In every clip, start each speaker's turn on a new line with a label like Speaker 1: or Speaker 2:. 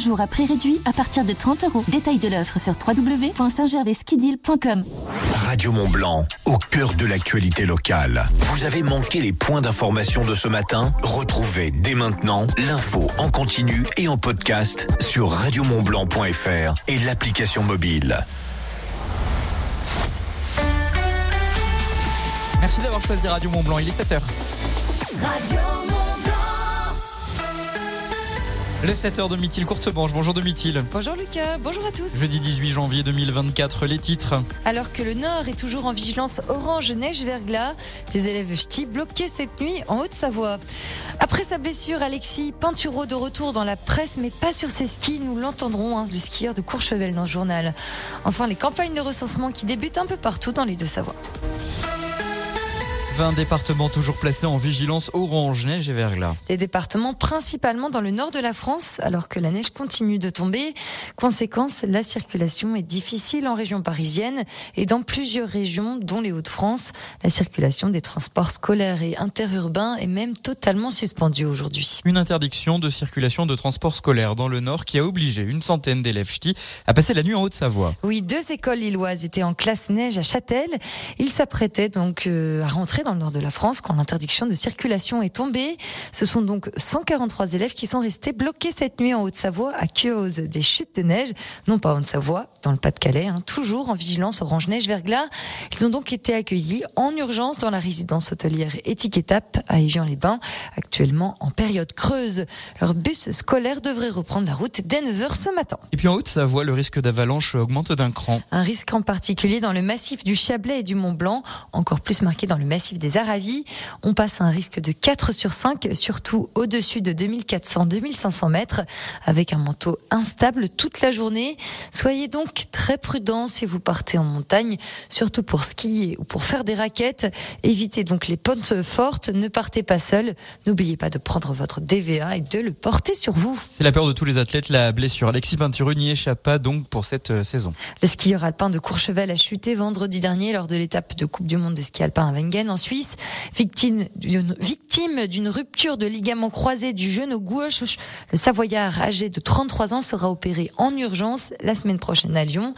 Speaker 1: jours à prix réduit à partir de 30 euros. Détail de l'offre sur www.saintgervaiskidil.com.
Speaker 2: Radio Mont Blanc, au cœur de l'actualité locale. Vous avez manqué les points d'information de ce matin? Retrouvez dès maintenant l'info en continu et en podcast sur radiomontblanc.fr et l'application mobile.
Speaker 3: Merci d'avoir choisi Radio Mont Blanc, il est 7h. Le 7h de Mithil Courtemanche. Bonjour de Mithil.
Speaker 4: Bonjour Lucas, bonjour à tous.
Speaker 3: Jeudi 18 janvier 2024, les titres.
Speaker 4: Alors que le Nord est toujours en vigilance orange neige verglas, des élèves ch'tis bloqués cette nuit en Haute-Savoie. Après sa blessure, Alexis Pinturo de retour dans la presse, mais pas sur ses skis. Nous l'entendrons, hein, le skieur de Courchevel dans le journal. Enfin, les campagnes de recensement qui débutent un peu partout dans les deux Savoies.
Speaker 3: 20 départements toujours placés en vigilance orange, neige et verglas.
Speaker 4: Des départements principalement dans le nord de la France, alors que la neige continue de tomber. Conséquence, la circulation est difficile en région parisienne et dans plusieurs régions, dont les Hauts-de-France. La circulation des transports scolaires et interurbains est même totalement suspendue aujourd'hui.
Speaker 3: Une interdiction de circulation de transports scolaires dans le nord qui a obligé une centaine d'élèves ch'tis à passer la nuit en Haute-Savoie.
Speaker 4: Oui, deux écoles lilloises étaient en classe neige à Châtel. Ils s'apprêtaient donc euh, à rentrer dans le nord de la France quand l'interdiction de circulation est tombée. Ce sont donc 143 élèves qui sont restés bloqués cette nuit en Haute-Savoie à cause des chutes de neige, non pas en Haute-Savoie, dans le Pas-de-Calais, hein, toujours en vigilance orange neige verglas. Ils ont donc été accueillis en urgence dans la résidence hôtelière Étiquetap à Évian-les-Bains, actuellement en période creuse. Leur bus scolaire devrait reprendre la route dès 9h ce matin.
Speaker 3: Et puis en Haute-Savoie, le risque d'avalanche augmente d'un cran.
Speaker 4: Un risque en particulier dans le massif du Chablais et du Mont Blanc, encore plus marqué dans le massif des Aravis. On passe à un risque de 4 sur 5, surtout au-dessus de 2400-2500 mètres, avec un manteau instable toute la journée. Soyez donc très prudents si vous partez en montagne, surtout pour skier ou pour faire des raquettes. Évitez donc les pentes fortes, ne partez pas seul. N'oubliez pas de prendre votre DVA et de le porter sur vous.
Speaker 3: C'est la peur de tous les athlètes, la blessure. Alexis Peintureux n'y échappe pas donc pour cette euh, saison.
Speaker 4: Le skieur alpin de Courchevel a chuté vendredi dernier lors de l'étape de Coupe du Monde de ski alpin à Wengen en Suisse. Victime d'une, rupture de ligament croisé du genou gauche, le Savoyard âgé de 33 ans sera opéré en urgence la semaine prochaine à Lyon.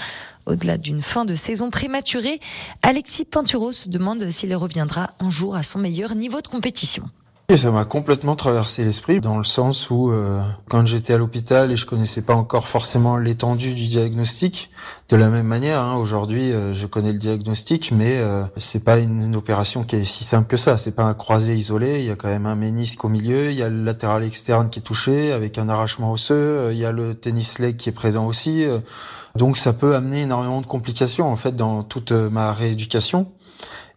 Speaker 4: Au-delà d'une fin de saison prématurée, Alexis Pinturo se demande s'il reviendra un jour à son meilleur niveau de compétition.
Speaker 5: Et ça m'a complètement traversé l'esprit dans le sens où euh, quand j'étais à l'hôpital et je connaissais pas encore forcément l'étendue du diagnostic, de la même manière, hein, aujourd'hui euh, je connais le diagnostic, mais euh, c'est pas une, opération qui est si simple que ça. C'est pas un croisé isolé. Il y a quand même un ménisque au milieu, il y a le latéral externe qui est touché avec un arrachement osseux, euh, il y a le tennis leg qui est présent aussi. euh, donc ça peut amener énormément de complications en fait dans toute euh, ma rééducation.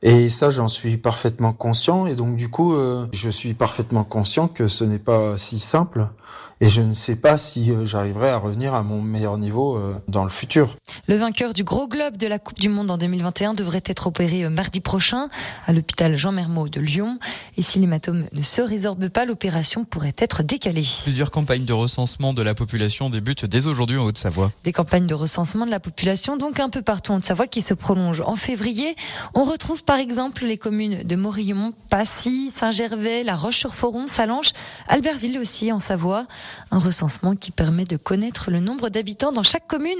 Speaker 5: Et ça, j'en suis parfaitement conscient. Et donc, du coup, euh, je suis parfaitement conscient que ce n'est pas si simple. Et je ne sais pas si euh, j'arriverai à revenir à mon meilleur niveau euh, dans le futur.
Speaker 4: Le vainqueur du gros globe de la Coupe du Monde en 2021 devrait être opéré euh, mardi prochain à l'hôpital Jean Mermot de Lyon. Et si l'hématome ne se résorbe pas, l'opération pourrait être décalée.
Speaker 3: Plusieurs campagnes de recensement de la population débutent dès aujourd'hui en Haute-Savoie.
Speaker 4: Des campagnes de recensement de la population, donc un peu partout en Savoie, qui se prolongent en février. On retrouve par exemple les communes de Morillon, Passy, Saint-Gervais, La Roche-sur-Foron, Salanches, Albertville aussi en Savoie. Un recensement qui permet de connaître le nombre d'habitants dans chaque commune.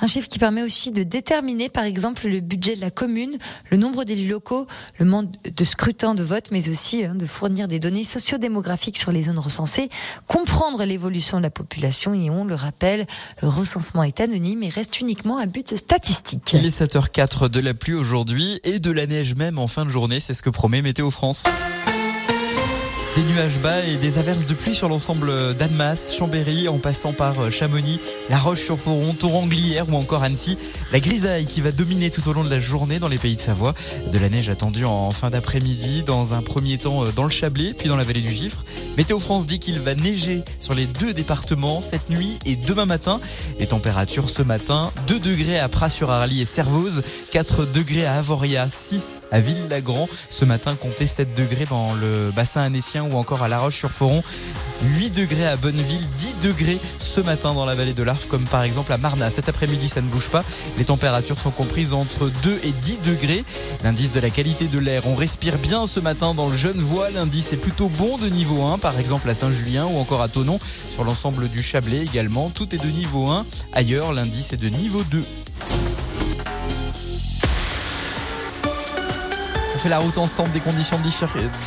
Speaker 4: Un chiffre qui permet aussi de déterminer par exemple le budget de la commune, le nombre d'élus locaux, le nombre de scrutins de vote, mais aussi hein, de fournir des données sociodémographiques sur les zones recensées, comprendre l'évolution de la population et on le rappelle, le recensement est anonyme et reste uniquement à but statistique.
Speaker 3: Il est 7h04 de la pluie aujourd'hui et de la neige même en fin de journée, c'est ce que promet Météo France. Des nuages bas et des averses de pluie sur l'ensemble d'Annemasse, Chambéry, en passant par Chamonix, La Roche-sur-Foron, Toranglière ou encore Annecy. La grisaille qui va dominer tout au long de la journée dans les pays de Savoie. De la neige attendue en fin d'après-midi, dans un premier temps dans le Chablais, puis dans la vallée du Gifre. Météo France dit qu'il va neiger sur les deux départements cette nuit et demain matin. Les températures ce matin, 2 degrés à Pras-sur-Arly et Servoz, 4 degrés à Avoria, 6 à Ville-Lagrand. Ce matin, comptez 7 degrés dans le bassin annécien ou encore à La Roche-sur-Foron. 8 degrés à Bonneville, 10 degrés ce matin dans la vallée de l'Arve, comme par exemple à Marna. Cet après-midi, ça ne bouge pas. Les températures sont comprises entre 2 et 10 degrés. L'indice de la qualité de l'air, on respire bien ce matin dans le Genevois. L'indice est plutôt bon de niveau 1, par exemple à Saint-Julien ou encore à Tonon. Sur l'ensemble du Chablais également, tout est de niveau 1. Ailleurs, l'indice est de niveau 2. Fait la route ensemble, des conditions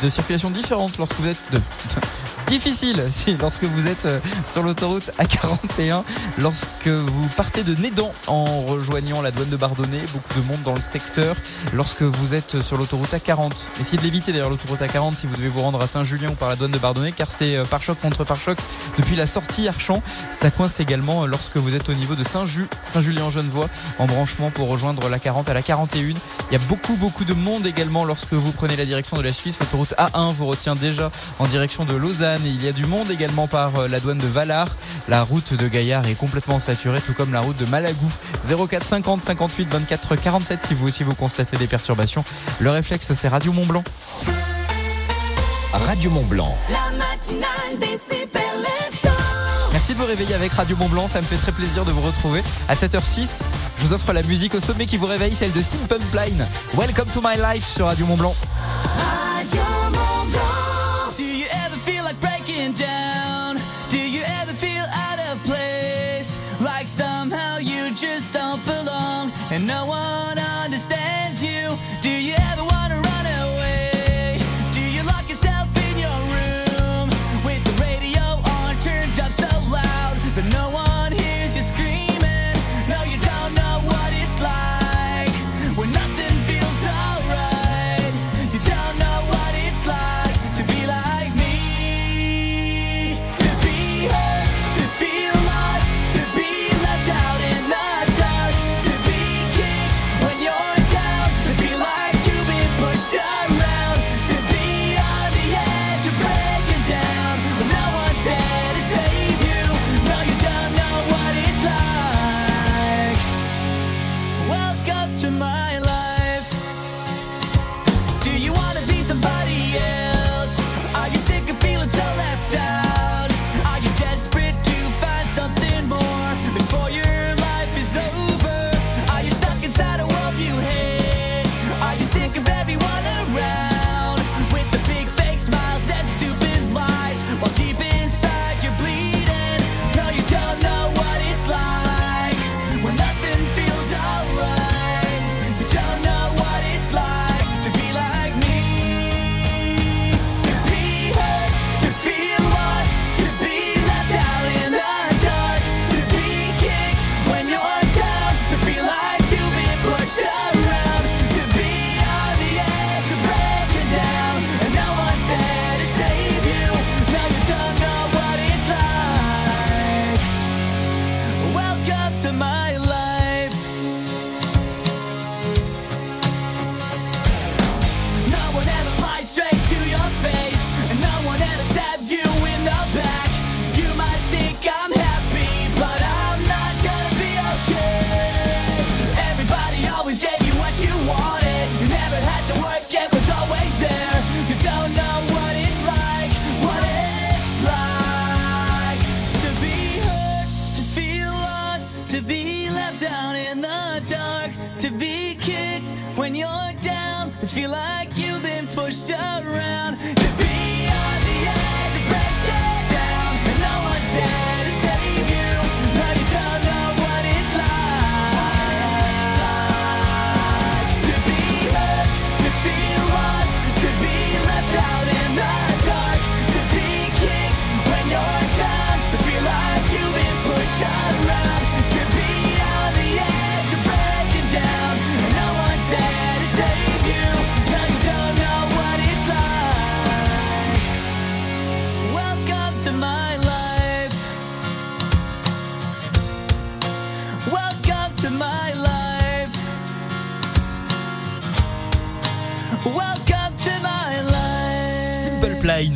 Speaker 3: de, circulation différentes lorsque vous êtes de difficile si, lorsque vous êtes euh, sur l'autoroute A41, lorsque vous partez de Nédan en rejoignant la douane de Bardonnay, beaucoup de monde dans le secteur, lorsque vous êtes sur l'autoroute A40. Essayez de l'éviter d'ailleurs l'autoroute A40 si vous devez vous rendre à Saint-Julien ou par la douane de Bardonnay, car c'est euh, par choc contre par choc depuis la sortie Archamp. Ça coince également euh, lorsque vous êtes au niveau de Saint-Ju, Saint-Julien-en-Genevois, en branchement pour rejoindre la 40 à la 41. Il y a beaucoup beaucoup de monde également lorsque vous prenez la direction de la Suisse. L'autoroute A1 vous retient déjà en direction de Lausanne il y a du monde également par euh, la douane de Valar. La route de Gaillard est complètement saturée, tout comme la route de Malagou. 04 50 58 24 47 si vous aussi vous constatez des perturbations. Le réflexe, c'est Radio Mont Blanc.
Speaker 2: Radio Mont Blanc.
Speaker 6: La matinale des super
Speaker 3: Merci de vous réveiller avec Radio Mont Blanc, ça me fait très plaisir de vous retrouver. À 7h06, je vous offre la musique au sommet qui vous réveille, celle de Simple Plan. Welcome to my life sur Radio Mont Blanc.
Speaker 6: Radio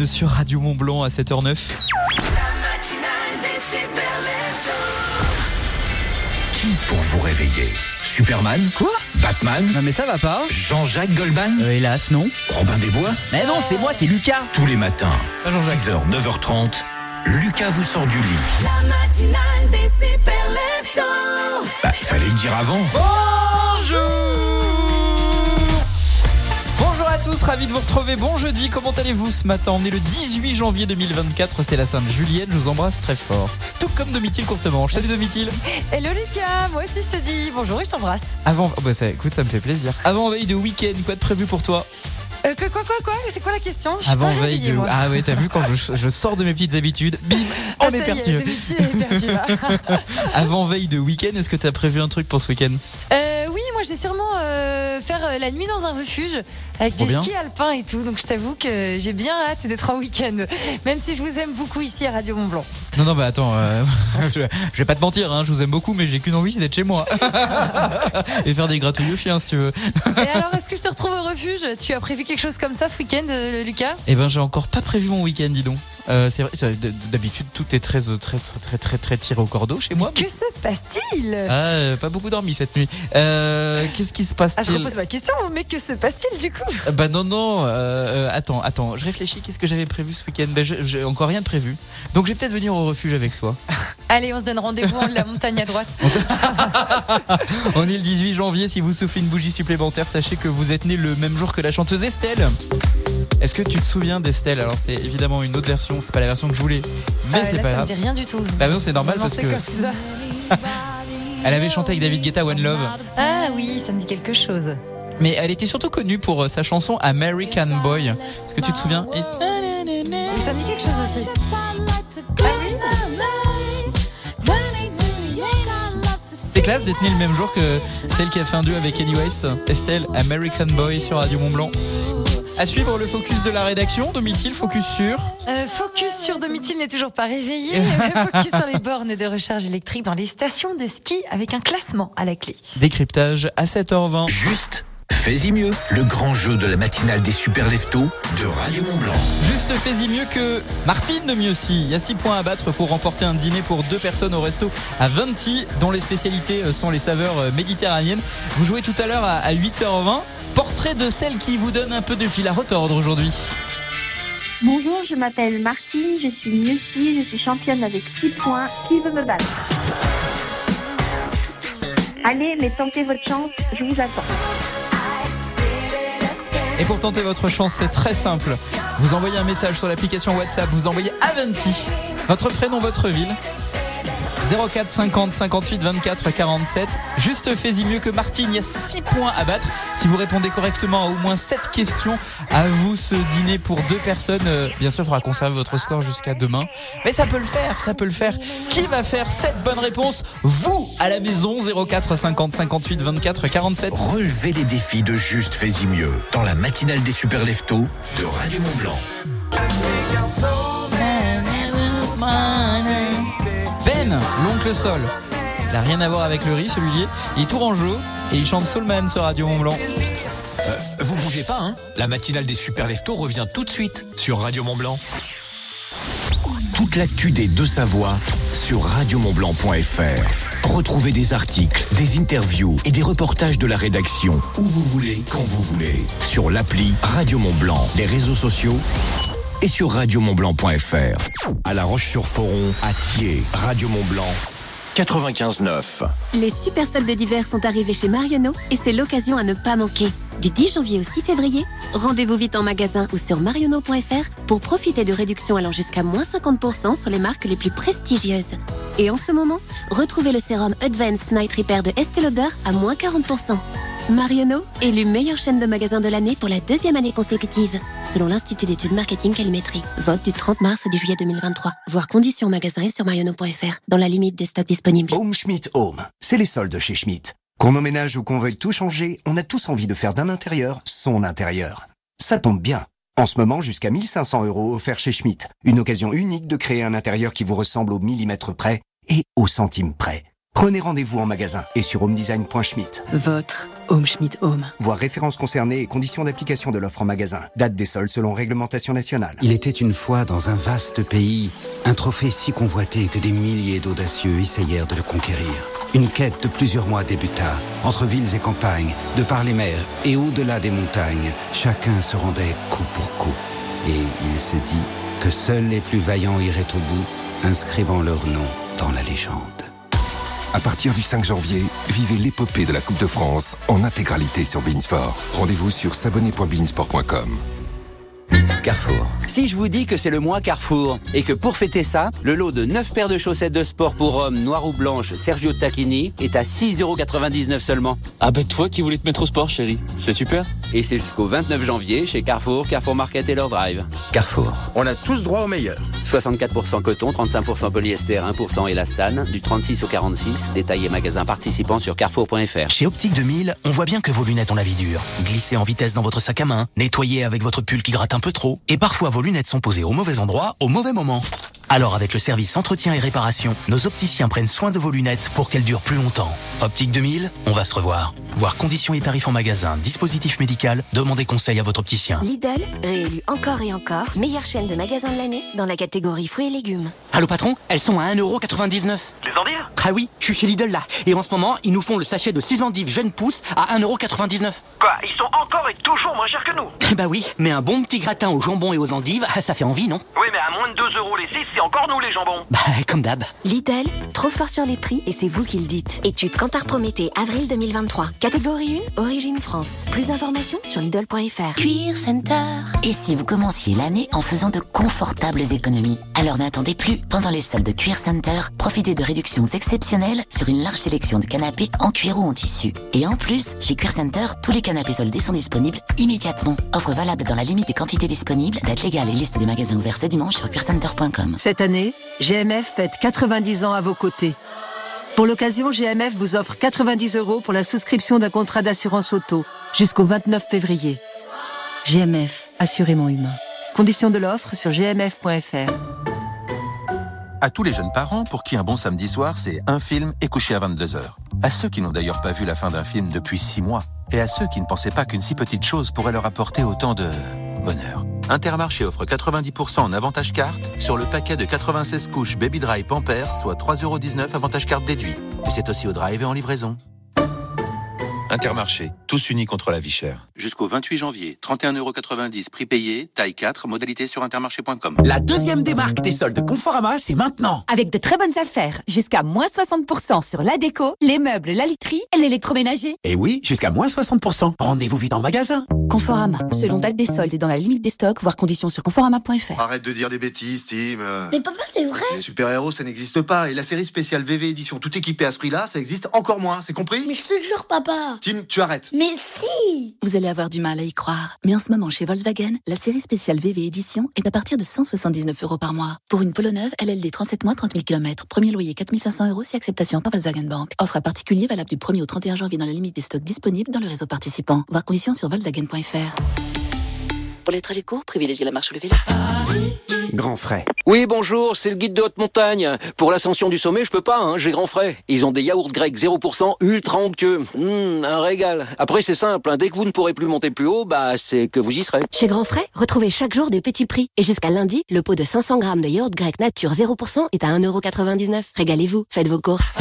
Speaker 3: sur Radio Mont Blanc à 7h09.
Speaker 2: Qui pour vous réveiller? Superman?
Speaker 7: Quoi?
Speaker 2: Batman?
Speaker 7: Non mais ça va pas
Speaker 2: Jean-Jacques Goldman?
Speaker 7: Euh, Hélas, non.
Speaker 2: Robin des Bois?
Speaker 7: Mais non, c'est moi, c'est Lucas
Speaker 2: Tous les matins,
Speaker 3: Ah, Jean-Jacques.
Speaker 2: 6h, 9h30, Lucas vous sort du lit.
Speaker 6: La matinale des super.
Speaker 2: Bah, fallait le dire avant.
Speaker 3: Bonjour tous, ravi de vous retrouver. Bon jeudi, comment allez-vous ce matin? On est le 18 janvier 2024, c'est la Sainte Julienne, je vous embrasse très fort. Tout comme Domitil Courtemanche. Salut Domitil
Speaker 4: Hello Lucas, moi aussi je te dis bonjour et je t'embrasse.
Speaker 3: Avant, oh bah ça, écoute, ça me fait plaisir. Avant veille de week-end, quoi de prévu pour toi?
Speaker 4: Euh, que- quoi, quoi, quoi? C'est quoi la question? Je
Speaker 3: Avant veille de.
Speaker 4: moi.
Speaker 3: Ah ouais, t'as vu quand je, je sors de mes petites habitudes, bim,
Speaker 4: Ah,
Speaker 3: on est perdu.
Speaker 4: Est perdu.
Speaker 3: Avant veille de week-end, est-ce que t'as prévu un truc pour ce week-end?
Speaker 4: Euh, moi j'ai sûrement euh, faire euh, la nuit dans un refuge avec
Speaker 3: Trop
Speaker 4: du
Speaker 3: bien.
Speaker 4: ski alpin et tout. Donc je t'avoue que j'ai bien hâte d'être en week-end. Même si je vous aime beaucoup ici à Radio Mont Blanc.
Speaker 3: Non, non, bah attends, euh, je, je vais pas te mentir, hein, je vous aime beaucoup, mais j'ai qu'une envie, c'est d'être chez moi. Et faire des gratouilles aux chiens, si tu veux.
Speaker 4: Et alors, est-ce que je te retrouve au refuge? Tu as prévu quelque chose comme ça ce week-end, euh, Lucas?
Speaker 3: Eh ben, j'ai encore pas prévu mon week-end, dis donc. Euh, c'est vrai, d'habitude, tout est très, très, très, très, très, très tiré au cordeau chez moi.
Speaker 4: Que se passe-t-il?
Speaker 3: Ah, pas beaucoup dormi cette nuit. Euh, Qu'est-ce qui se
Speaker 4: Ah, je
Speaker 3: passe-t-il?
Speaker 4: repose ma question, mais que se passe-t-il du coup?
Speaker 3: Bah non, non, euh, attends, attends, je réfléchis, qu'est-ce que j'avais prévu ce week-end? Je- j'ai encore rien de prévu. Donc, je vais peut-être venir au refuge avec toi.
Speaker 4: Allez, on se donne rendez-vous en la montagne à droite.
Speaker 3: On est le 18 janvier, si vous soufflez une bougie supplémentaire, sachez que vous êtes né le même jour que la chanteuse Estelle. Est-ce que tu te souviens d'Estelle? Alors, c'est évidemment une autre version, c'est pas la version que je voulais. Mais
Speaker 4: Euh,
Speaker 3: c'est pas
Speaker 4: ça me dit rien du tout.
Speaker 3: Bah non, c'est normal parce
Speaker 4: c'est
Speaker 3: que
Speaker 4: comme ça.
Speaker 3: elle avait chanté avec David Guetta One Love.
Speaker 4: Ah oui, ça me dit quelque chose.
Speaker 3: Mais elle était surtout connue pour euh, sa chanson American Boy. Est-ce que tu te souviens? Et-
Speaker 4: ça me dit quelque chose aussi.
Speaker 3: Classe d'être né le même jour que celle qui a fait un duo avec Kenny West, Estelle, American Boy sur Radio Mont Blanc. À suivre le focus de la rédaction, Domitil, focus sur.
Speaker 4: Euh, focus sur Domitil n'est toujours pas réveillé. mais focus sur les bornes de recharge électrique dans les stations de ski avec un classement à la clé.
Speaker 3: Décryptage à 7h20.
Speaker 2: Juste, fais-y mieux. Le grand jeu de la matinale des super leftos de Radio Mont Blanc.
Speaker 3: Juste fais-y mieux que Martine de Mieuxy. Il y a 6 points à battre pour remporter un dîner pour deux personnes au resto à 20 dont les spécialités euh, sont les saveurs euh, méditerranéennes. Vous jouez tout à l'heure à à 8h20. Portrait de celle qui vous donne un peu de fil à retordre aujourd'hui.
Speaker 8: Bonjour, je m'appelle Martine, je suis Mieuxy, je suis championne avec 6 points. Qui veut me battre? Allez, mais tentez votre chance, je vous attends.
Speaker 3: Et pour tenter votre chance, c'est très simple. Vous envoyez un message sur l'application WhatsApp, vous envoyez Avanti, votre prénom, votre ville. 04 50 58 24 47. Juste fais-y mieux que Martine. Il y a 6 points à battre. Si vous répondez correctement à au moins 7 questions, à vous ce dîner pour deux personnes. Euh, bien sûr, il faudra conserver votre score jusqu'à demain. Mais ça peut le faire, ça peut le faire. Qui va faire cette bonne réponse? Vous, à la maison, 04 50 58 24 47.
Speaker 2: Relevez les défis de Juste, fais-y mieux dans la matinale des super leftos de Radio Mont Blanc.
Speaker 3: L'oncle Sol. Il n'a rien à voir avec le riz, celui-là. Il est tourangeau et il chante Soulman sur Radio Mont Blanc.
Speaker 2: Vous bougez pas, hein La matinale des super leftos revient tout de suite sur Radio Mont Blanc. Toute l'actu des deux Savoies sur radiomontblanc.fr. Retrouvez des articles, des interviews et des reportages de la rédaction où vous voulez, quand vous voulez. Sur l'appli Radio Mont Blanc, les réseaux sociaux et sur radiomontblanc.fr. À La Roche-sur-Foron, à Thiers, Radio Mont Blanc, 95.9.
Speaker 9: Les super soldes d'hiver sont arrivés chez Marionneau et c'est l'occasion à ne pas manquer. Du 10 janvier au 6 février, rendez-vous vite en magasin ou sur marionneau.fr pour profiter de réductions allant jusqu'à moins 50% sur les marques les plus prestigieuses. Et en ce moment, retrouvez le sérum Advanced Night Repair de Estée Lauder à moins 40%. Marionneau, élu meilleure chaîne de magasins de l'année pour la deuxième année consécutive, selon l'Institut d'études marketing Calimétrie. Vote du 30 mars au 10 juillet 2023. Voir conditions magasin et sur marionneau.fr, dans la limite des stocks disponibles.
Speaker 10: Home Schmidt Home, c'est les soldes chez Schmidt. Qu'on emménage ou qu'on veuille tout changer, on a tous envie de faire d'un intérieur son intérieur. Ça tombe bien. En ce moment, jusqu'à 1500 euros offerts chez Schmidt. Une occasion unique de créer un intérieur qui vous ressemble au millimètre près et au centime près. Prenez rendez-vous en magasin et sur homedesign.schmidt.
Speaker 11: Votre Home Schmidt Home.
Speaker 10: Voir références concernées et conditions d'application de l'offre en magasin. Date des soldes selon réglementation nationale.
Speaker 12: Il était une fois dans un vaste pays, un trophée si convoité que des milliers d'audacieux essayèrent de le conquérir.
Speaker 10: Une quête de plusieurs mois débuta. Entre villes et campagnes, de par les mers et au-delà des montagnes, chacun se rendait coup pour coup. Et il se dit que seuls les plus vaillants iraient au bout, inscrivant leur nom dans la légende.
Speaker 13: À partir du 5 janvier, vivez l'épopée de la Coupe de France en intégralité sur Beansport. Rendez-vous sur s'abonner.beansport.com.
Speaker 14: Carrefour. Si je vous dis que c'est le mois Carrefour et que pour fêter ça, le lot de 9 paires de chaussettes de sport pour hommes noires ou blanches Sergio Tacchini est à 6,99€ seulement.
Speaker 15: Ah bah toi qui voulais te mettre au sport chérie, c'est super.
Speaker 14: Et c'est jusqu'au 29 janvier chez Carrefour, Carrefour Market et leur drive. Carrefour.
Speaker 16: On a tous droit au meilleur.
Speaker 14: 64% coton, 35% polyester, 1% élastane, du 36 au 46, détaillé magasin participant sur carrefour.fr.
Speaker 17: Chez Optique 2000, on voit bien que vos lunettes ont la vie dure. Glissez en vitesse dans votre sac à main, nettoyez avec votre pull qui gratte un peu trop, et parfois vos lunettes sont posées au mauvais endroit, au mauvais moment. Alors avec le service entretien et réparation, nos opticiens prennent soin de vos lunettes pour qu'elles durent plus longtemps. Optique 2000, on va se revoir. Voir conditions et tarifs en magasin, dispositif médical, demandez conseil à votre opticien.
Speaker 18: Lidl, réélu encore et encore, meilleure chaîne de magasins de l'année dans la catégorie fruits et légumes.
Speaker 14: Allô patron, elles sont à 1,99€.
Speaker 15: Les endives
Speaker 14: Ah oui, je suis chez Lidl là. Et en ce moment, ils nous font le sachet de 6 endives jeunes pousses à 1,99€.
Speaker 15: Quoi Ils sont encore et toujours moins chers que nous?
Speaker 14: Bah oui, mais un bon petit gratin au jambon et aux endives, ça fait envie, non?
Speaker 15: Oui mais à moins de 2 euros les 6, c'est encore nous les jambons.
Speaker 14: Bah comme d'hab.
Speaker 18: Lidl, trop fort sur les prix et c'est vous qui le dites. Étude Cantar Prométhée, avril 2023. Catégorie 1, origine France. Plus d'informations sur Lidl.fr.
Speaker 19: Cuir Center. Et si vous commenciez l'année en faisant de confortables économies? Alors n'attendez plus. Pendant les soldes de Cuir Center, profitez de réductions exceptionnelles sur une large sélection de canapés en cuir ou en tissu. Et en plus, chez Cuir Center, tous les canapés soldés sont disponibles immédiatement. Offre valable dans la limite des quantités disponibles. Date légale et liste des magasins ouverts ce dimanche sur cuircenter.com.
Speaker 20: Cette année, GMF fête 90 ans à vos côtés. Pour l'occasion, GMF vous offre 90 euros pour la souscription d'un contrat d'assurance auto jusqu'au 29 février. GMF, assurément humain. Conditions de l'offre sur gmf.fr.
Speaker 16: À tous les jeunes parents pour qui un bon samedi soir, c'est un film et coucher à 22h. À ceux qui n'ont d'ailleurs pas vu la fin d'un film depuis 6 mois. Et à ceux qui ne pensaient pas qu'une si petite chose pourrait leur apporter autant de bonheur. Intermarché offre 90% en avantage carte sur le paquet de 96 couches Baby Dry Pampers, soit 3,19€ avantage carte déduit. Et c'est aussi au drive et en livraison. Intermarché, tous unis contre la vie chère. Jusqu'au 28 janvier, 31,90€ prix payé, taille 4, modalité sur intermarché.com.
Speaker 21: La deuxième démarque des soldes Conforama, c'est maintenant.
Speaker 22: Avec de très bonnes affaires, jusqu'à moins 60% sur la déco, les meubles, la literie et l'électroménager.
Speaker 21: Et oui, jusqu'à moins 60%. Rendez-vous vite en magasin.
Speaker 22: Conforama, selon date des soldes et dans la limite des stocks, voir conditions sur conforama.fr.
Speaker 23: Arrête de dire des bêtises, Tim.
Speaker 22: Mais papa, c'est vrai.
Speaker 23: Les super-héros, ça n'existe pas. Et la série spéciale VV édition tout équipée à ce prix-là, ça existe encore moins, c'est compris?
Speaker 22: Mais je te jure, papa.
Speaker 23: Tim, tu arrêtes.
Speaker 22: Mais si
Speaker 11: Vous allez avoir du mal à y croire. Mais en ce moment, chez Volkswagen, la série spéciale VV Édition est à partir de 179 euros par mois. Pour une Polo neuve, LLD 37 mois, 30 000 km. Premier loyer 4500 euros si acceptation par Volkswagen Bank. Offre à particulier valable du 1er au 31 janvier dans la limite des stocks disponibles dans le réseau participant. Voir conditions sur Volkswagen.fr. Pour les trajets courts, privilégiez la marche ou le vélo.
Speaker 14: Grand frais. Oui, bonjour, c'est le guide de haute montagne. Pour l'ascension du sommet, je peux pas, hein, j'ai grand frais. Ils ont des yaourts grecs 0% ultra onctueux. Mmh, un régal. Après, c'est simple, hein, dès que vous ne pourrez plus monter plus haut, bah, c'est que vous y serez.
Speaker 18: Chez Grand Frais, retrouvez chaque jour des petits prix. Et jusqu'à lundi, le pot de 500 grammes de yaourt grec nature 0% est à 1,99€. Régalez-vous, faites vos courses.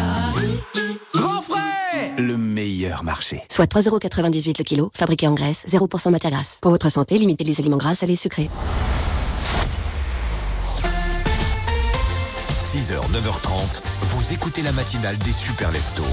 Speaker 21: Grand frais
Speaker 14: Le meilleur marché.
Speaker 18: Soit 3,98€ le kilo, fabriqué en Grèce, 0% matière grasse. Pour votre santé, limitez les aliments gras, salés et sucrés.
Speaker 24: 6h, 9h30, vous écoutez la matinale des super leftos.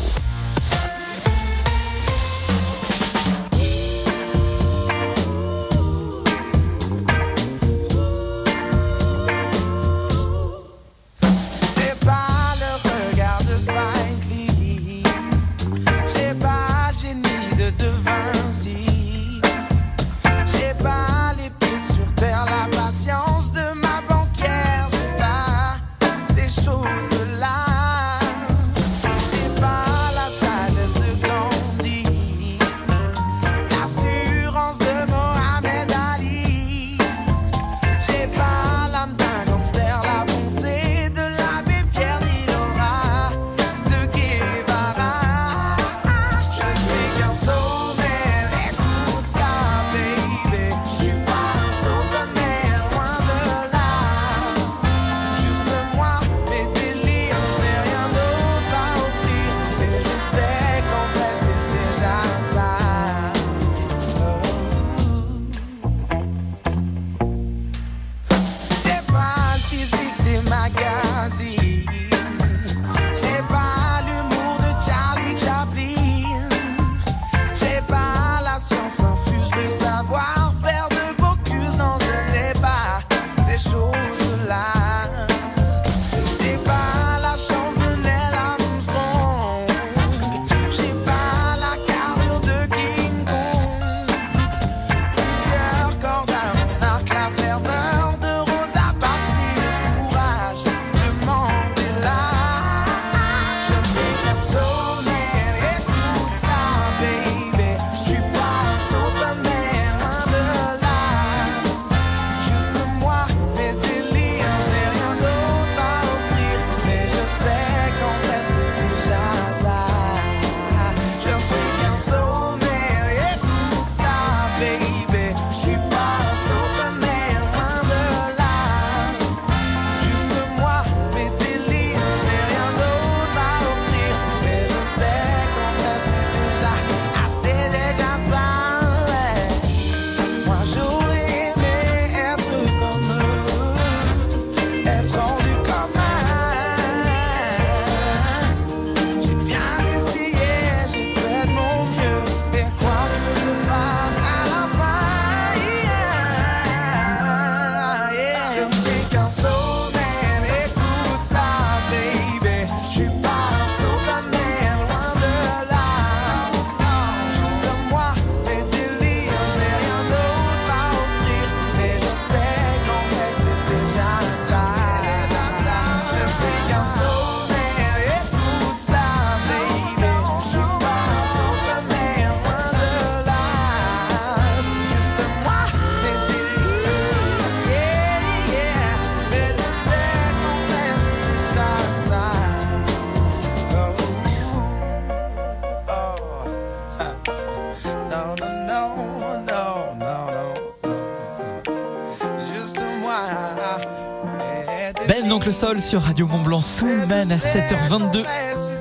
Speaker 25: Sur
Speaker 3: Radio Mont Blanc Soulman à 7h22.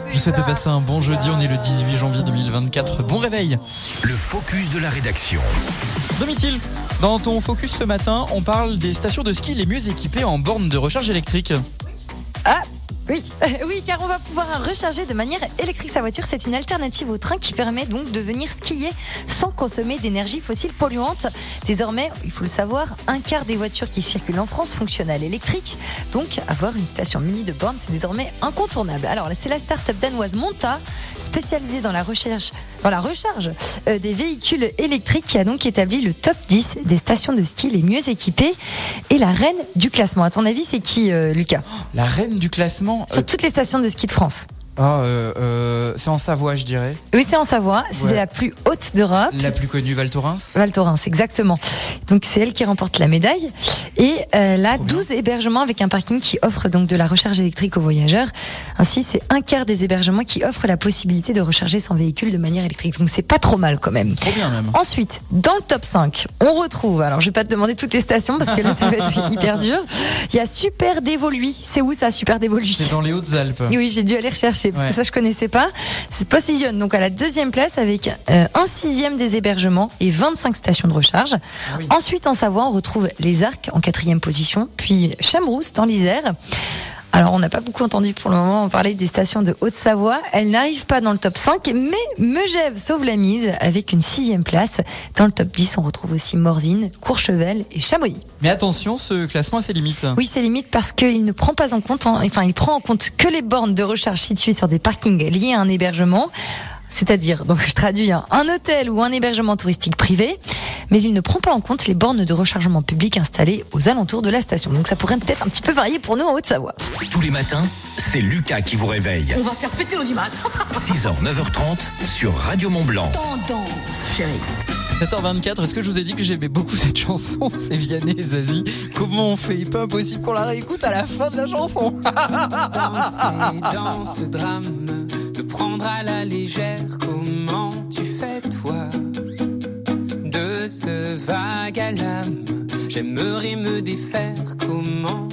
Speaker 3: Je vous souhaite de passer un bon jeudi, on est le 18 janvier 2024. Bon réveil
Speaker 2: Le focus de la rédaction.
Speaker 3: Domitil, dans ton focus ce matin, on parle des stations de ski les mieux équipées en bornes de recharge électrique.
Speaker 4: Ah oui, oui, car on va pouvoir recharger de manière électrique sa voiture. C'est une alternative au train qui permet donc de venir skier sans consommer d'énergie fossile polluante. Désormais, il faut le savoir, un quart des voitures qui circulent en France fonctionnent à l'électrique. Donc, avoir une station munie de bornes, c'est désormais incontournable. Alors, c'est la start-up danoise Monta, spécialisée dans la recherche, dans la recharge euh, des véhicules électriques, qui a donc établi le top 10 des stations de ski les mieux équipées et la reine du classement. À ton avis, c'est qui, euh, Lucas?
Speaker 3: La reine du classement
Speaker 4: Sur
Speaker 3: euh,
Speaker 4: toutes les stations de ski de France.
Speaker 3: Ah, euh, euh, c'est en Savoie, je dirais.
Speaker 4: Oui, c'est en Savoie. C'est
Speaker 3: Ouais.
Speaker 4: la plus haute d'Europe.
Speaker 3: La plus connue, Val Thorens.
Speaker 4: Val Thorens, exactement. Donc c'est elle qui remporte la médaille. Et euh, là, 12 hébergements avec un parking qui offre donc de la recharge électrique aux voyageurs. Ainsi, c'est un quart des hébergements qui offrent la possibilité de recharger son véhicule de manière électrique. Donc c'est pas trop mal quand même.
Speaker 3: Trop bien même.
Speaker 4: Ensuite, dans le top 5, on retrouve, alors je vais pas te demander toutes les stations parce que là ça va être hyper dur. Il y a Super Dévoluy. C'est où ça, Super Dévoluy
Speaker 3: C'est dans les Hautes-Alpes.
Speaker 4: oui, j'ai dû aller rechercher parce
Speaker 3: Ouais.
Speaker 4: que ça je connaissais pas. C'est positionne donc à la deuxième place avec euh, un sixième des hébergements et 25 stations de recharge. Ensuite, en Savoie, on retrouve les Arcs en quatrième position, puis Chamrousse dans l'Isère. Alors, on n'a pas beaucoup entendu pour le moment parler des stations de Haute-Savoie. Elles n'arrivent pas dans le top 5, mais Megève sauve la mise avec une sixième place. Dans le top 10, on retrouve aussi Morzine, Courchevel et Chamonix.
Speaker 3: Mais attention, ce classement a ses limites.
Speaker 4: Oui, c'est limite parce qu'il ne prend pas en compte, enfin, il prend en compte que les bornes de recharge situées sur des parkings liés à un hébergement. C'est-à-dire, donc je traduis, hein, un hôtel ou un hébergement touristique privé, mais il ne prend pas en compte les bornes de rechargement public installées aux alentours de la station. Donc ça pourrait peut-être un petit peu varier pour nous en Haute-Savoie.
Speaker 2: Tous les matins, c'est Lucas qui vous réveille.
Speaker 26: On va faire péter nos images.
Speaker 2: 6h, 9h30 sur Radio Mont Blanc.
Speaker 26: Tendance, chérie.
Speaker 3: 7h24, est-ce que je vous ai dit que j'aimais beaucoup cette chanson C'est Vianney et Zazie? Comment on fait? Pas impossible qu'on la réécoute à la fin de la chanson.
Speaker 27: Danser dans ce drame, le prendre à la légère, comment tu fais toi De ce vague à l'âme, j'aimerais me défaire, comment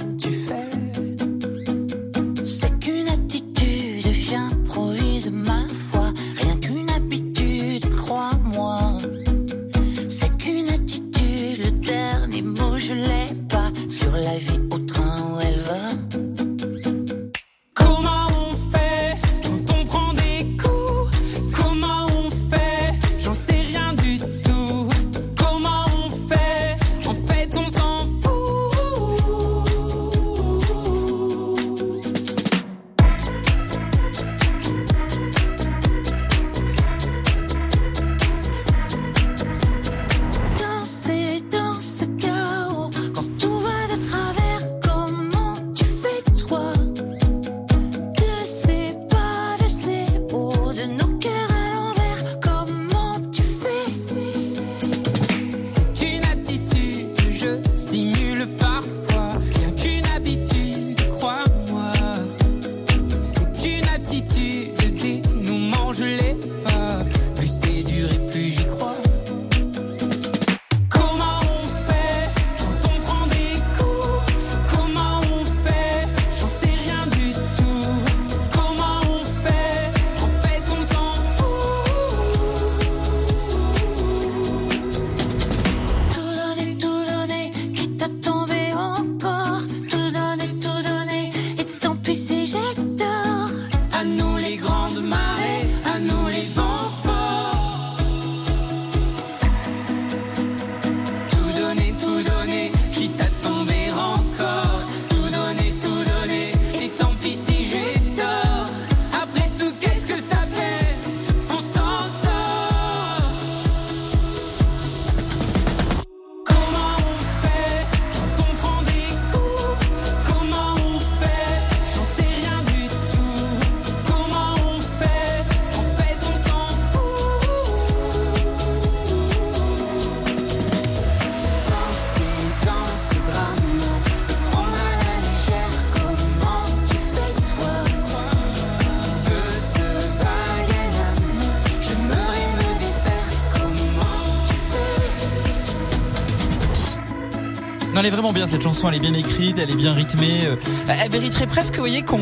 Speaker 3: vraiment bien cette chanson, elle est bien écrite, elle est bien rythmée. euh, Elle mériterait presque, vous voyez, qu'on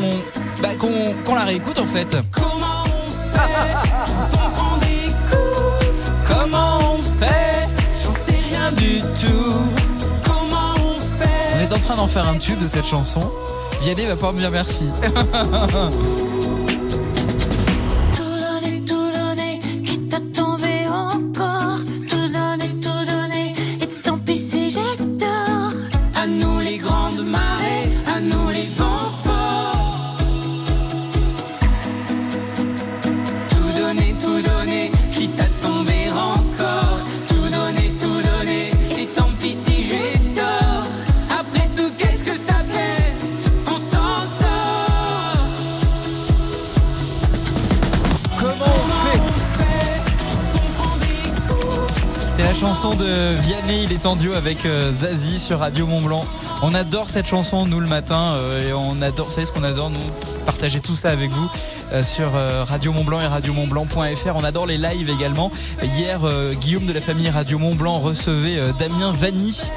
Speaker 3: bah, qu'on qu'on la réécoute en fait.
Speaker 27: Comment on fait des coups? Comment on fait? J'en sais rien du tout. Comment on fait?
Speaker 3: On est en train d'en faire un tube de cette chanson. Vianney va pouvoir me dire merci. est en duo avec euh, Zazie sur Radio Mont Blanc. On adore cette chanson, nous, le matin, euh, et on adore, vous savez ce qu'on adore, nous, partager tout ça avec vous euh, sur Radio Mont Blanc et radiomontblanc.fr. On adore les lives également. Hier, Guillaume de la famille Radio Mont Blanc recevait Damien Vanny.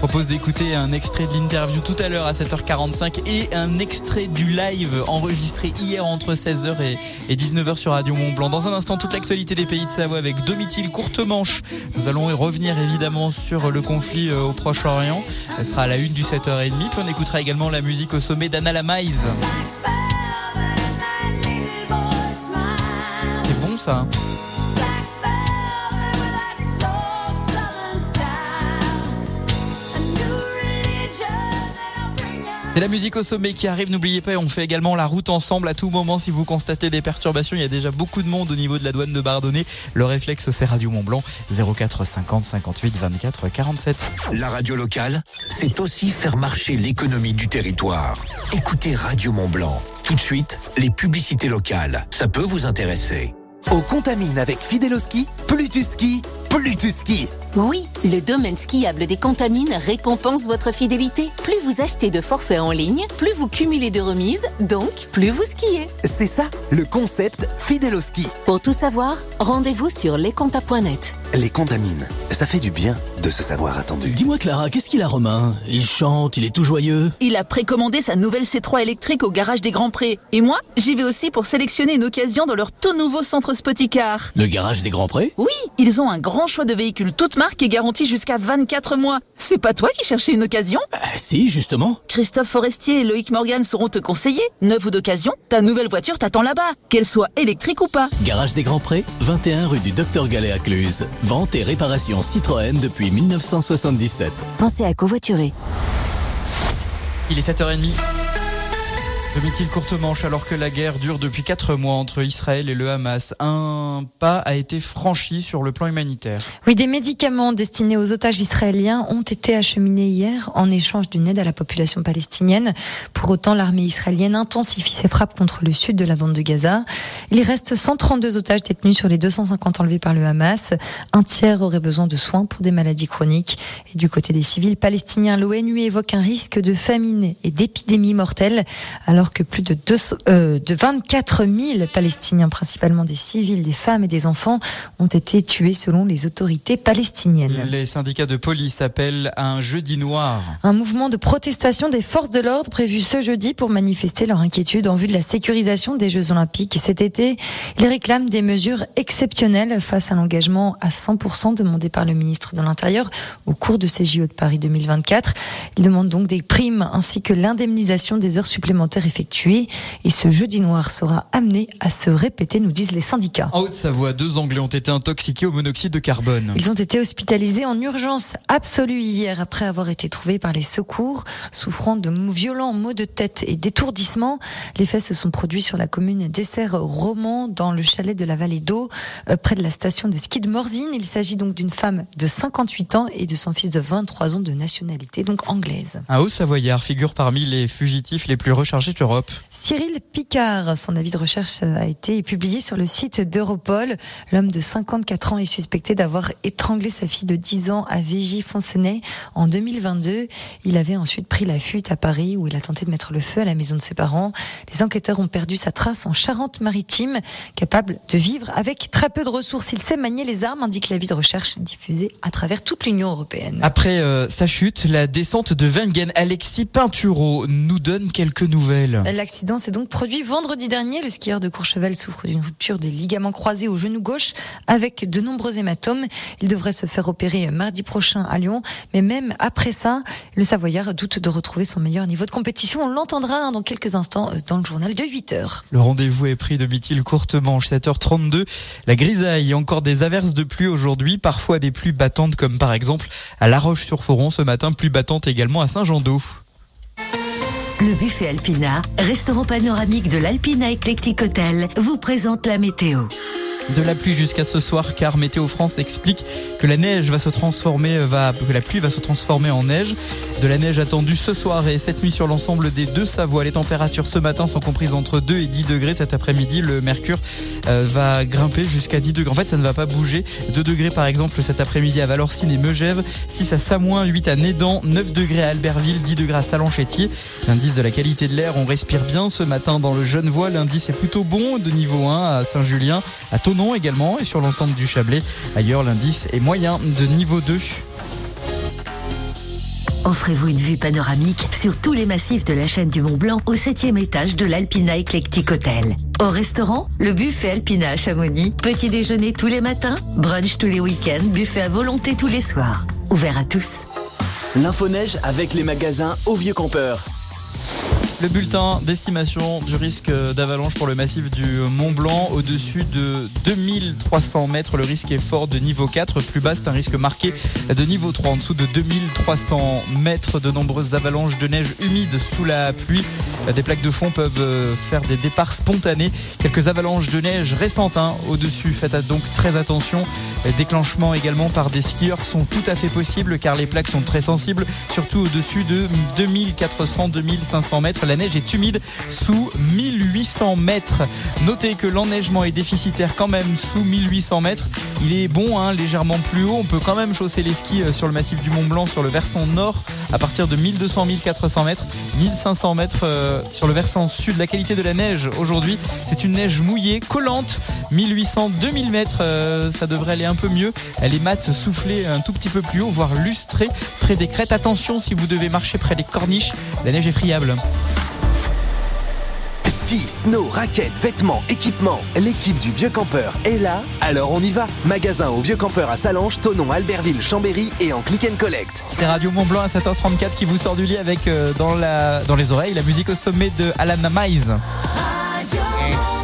Speaker 3: Propose d'écouter un extrait de l'interview tout à l'heure à 7h45 et un extrait du live enregistré hier entre 16h et, et 19h sur Radio Mont Blanc. Dans un instant, toute l'actualité des pays de Savoie avec Domitil Courtemanche. Nous allons y revenir évidemment sur le conflit euh, au Proche-Orient. Elle sera à la une du 7h30. Puis on écoutera également la musique au sommet d'Anna Lamaise. C'est bon ça C'est la musique au sommet qui arrive, n'oubliez pas, on fait également la route ensemble à tout moment si vous constatez des perturbations. Il y a déjà beaucoup de monde au niveau de la douane de Bardonnay. Le réflexe, c'est Radio Mont Blanc, 04 50 58 24 47.
Speaker 2: La radio locale, c'est aussi faire marcher l'économie du territoire. Écoutez Radio Mont Blanc. Tout de suite, les publicités locales. Ça peut vous intéresser.
Speaker 28: Au Contamine avec Fideloski, plus tu skis, plus tu skis.
Speaker 29: Oui, le domaine skiable des Contamines récompense votre fidélité. Plus vous achetez de forfaits en ligne, plus vous cumulez de remises, donc plus vous skiez.
Speaker 28: C'est ça, le concept Fideloski.
Speaker 29: Pour tout savoir, rendez-vous sur lescontas.net.
Speaker 28: Les Contamines, ça fait du bien de se savoir attendu.
Speaker 30: Dis-moi Clara, qu'est-ce qu'il a Romain? Il chante, il est tout joyeux.
Speaker 31: Il a précommandé sa nouvelle C3 électrique au garage des Grands Prés. Et moi, j'y vais aussi pour sélectionner une occasion dans leur tout nouveau centre Spoticar.
Speaker 30: Le garage des Grands Prés?
Speaker 31: Oui, ils ont un grand choix de véhicules toutes marques et garantis jusqu'à 24 mois. C'est pas toi qui cherchais une occasion?
Speaker 30: Ah, Si, justement.
Speaker 31: Christophe Forestier et Loïc Morgan sauront te conseiller. Neuf ou d'occasion, ta nouvelle voiture t'attend là-bas, qu'elle soit électrique ou pas.
Speaker 30: Garage des Grands Prés, 21 rue du Docteur Gallet à Cluse. Vente et réparation Citroën depuis 1977.
Speaker 32: Pensez à covoiturer.
Speaker 3: Il est 7h30. Domitil courte manche alors que la guerre dure depuis 4 mois entre Israël et le Hamas. Un pas a été franchi sur le plan humanitaire.
Speaker 4: Oui, des médicaments destinés aux otages israéliens ont été acheminés hier en échange d'une aide à la population palestinienne. Pour autant, l'armée israélienne intensifie ses frappes contre le sud de la bande de Gaza. Il reste 132 otages détenus sur les 250 enlevés par le Hamas. Un tiers aurait besoin de soins pour des maladies chroniques. Et du côté des civils palestiniens, l'ONU évoque un risque de famine et d'épidémie mortelle, alors que plus de, 200 euh, de 24 000 Palestiniens, principalement des civils, des femmes et des enfants, ont été tués selon les autorités palestiniennes.
Speaker 3: Les syndicats de police appellent à un jeudi noir.
Speaker 4: Un mouvement de protestation des forces de l'ordre prévu ce jeudi pour manifester leur inquiétude en vue de la sécurisation des Jeux Olympiques. Cet été, ils réclament des mesures exceptionnelles face à l'engagement à 100% demandé par le ministre de l'Intérieur au cours de ces JO de Paris 2024. Ils demandent donc des primes ainsi que l'indemnisation des heures supplémentaires effectuées. Et ce jeudi noir sera amené à se répéter, nous disent les syndicats.
Speaker 3: En Haute-Savoie, deux Anglais ont été intoxiqués au monoxyde de carbone.
Speaker 4: Ils ont été hospitalisés en urgence absolue hier après avoir été trouvés par les secours, souffrant de violents maux de tête et d'étourdissement. Les faits se sont produits sur la commune d'Esser-Roman, dans le chalet de la vallée d'Eau, euh, près de la station de ski de Morzine. Il s'agit donc d'une femme de 58 ans et de son fils de 23 ans de nationalité, donc anglaise.
Speaker 3: Un haut savoyard figure parmi les fugitifs les plus
Speaker 4: Cyril Picard, son avis de recherche a été publié sur le site d'Europol. L'homme de 54 ans est suspecté d'avoir étranglé sa fille de 10 ans à Vigy-Foncenay en 2022. Il avait ensuite pris la fuite à Paris où il a tenté de mettre le feu à la maison de ses parents. Les enquêteurs ont perdu sa trace en Charente-Maritime, capable de vivre avec très peu de ressources. Il sait manier les armes, indique l'avis de recherche diffusé à travers toute l'Union européenne.
Speaker 3: Après euh, sa chute, la descente de Wengen, Alexis Pinturo nous donne quelques nouvelles.
Speaker 4: L'accident s'est donc produit vendredi dernier. Le skieur de Courchevel souffre d'une rupture des ligaments croisés au genou gauche avec de nombreux hématomes. Il devrait se faire opérer mardi prochain à Lyon. Mais même après ça, le Savoyard doute de retrouver son meilleur niveau de compétition. On l'entendra hein, dans quelques instants euh, dans le journal de 8 heures.
Speaker 3: Le rendez-vous est pris de Mithil courte manche, 7h32. La grisaille, encore des averses de pluie aujourd'hui, parfois des pluies battantes comme par exemple à La Roche-sur-Foron ce matin, plus battante également à Saint-Jean-d'Eau.
Speaker 33: Le buffet Alpina, restaurant panoramique de l'Alpina Eclectic Hotel, vous présente la météo.
Speaker 3: De la pluie jusqu'à ce soir, car Météo France explique que la neige va se transformer, va, que la pluie va se transformer en neige. De la neige attendue ce soir et cette nuit sur l'ensemble des deux Savoies. Les températures ce matin sont comprises entre 2 et 10 degrés. Cet après-midi, le mercure euh, va grimper jusqu'à 10 degrés. En fait, ça ne va pas bouger. 2 degrés par exemple cet après-midi à Valorcine et Megève, 6 à Samoin, 8 à Nédan, 9 degrés à Albertville, 10 degrés à Salon-Chétier. L'indice de la qualité de l'air, on respire bien ce matin dans le Genevois. L'indice est plutôt bon de niveau 1 à Saint-Julien, à Tonon également et sur l'ensemble du Chablais. Ailleurs, l'indice est moyen de niveau 2.
Speaker 33: Offrez-vous une vue panoramique sur tous les massifs de la chaîne du Mont Blanc au septième étage de l'Alpina Eclectic Hotel. Au restaurant, le buffet Alpina à Chamonix. Petit déjeuner tous les matins, brunch tous les week-ends, buffet à volonté tous les soirs. Ouvert à tous.
Speaker 28: L'info neige avec les magasins au Vieux Campeur.
Speaker 3: Le bulletin d'estimation du risque d'avalanche pour le massif du Mont Blanc au-dessus de 2300 mètres. Le risque est fort de niveau 4. Plus bas, c'est un risque marqué de niveau 3. En dessous de 2300 mètres, de nombreuses avalanches de neige humide sous la pluie. Des plaques de fond peuvent faire des départs spontanés. Quelques avalanches de neige récentes hein, au-dessus. Faites donc très attention. Déclenchement également par des skieurs sont tout à fait possibles car les plaques sont très sensibles, surtout au-dessus de 2400-2500 mètres. La neige est humide sous 1800 mètres. Notez que l'enneigement est déficitaire quand même sous 1800 mètres. Il est bon, hein, légèrement plus haut. On peut quand même chausser les skis euh, sur le massif du Mont Blanc sur le versant nord à partir de 1200-1400 mètres, 1500 mètres euh, sur le versant sud. La qualité de la neige aujourd'hui, c'est une neige mouillée, collante, 1800-2000 mètres. Euh, ça devrait aller un peu mieux. Elle est mate, soufflée un tout petit peu plus haut, voire lustrée près des crêtes. Attention si vous devez marcher près des corniches, la neige est friable.
Speaker 28: Ski, snow, raquettes, vêtements, équipements. L'équipe du Vieux Campeur est là, alors on y va. Magasin au Vieux Campeur à Salange, Tonon, Albertville, Chambéry et en click and collect.
Speaker 3: C'est Radio Mont Blanc à 7h34 qui vous sort du lit avec euh, dans, la, dans les oreilles la musique au sommet de Alana Mize.
Speaker 34: Mississippi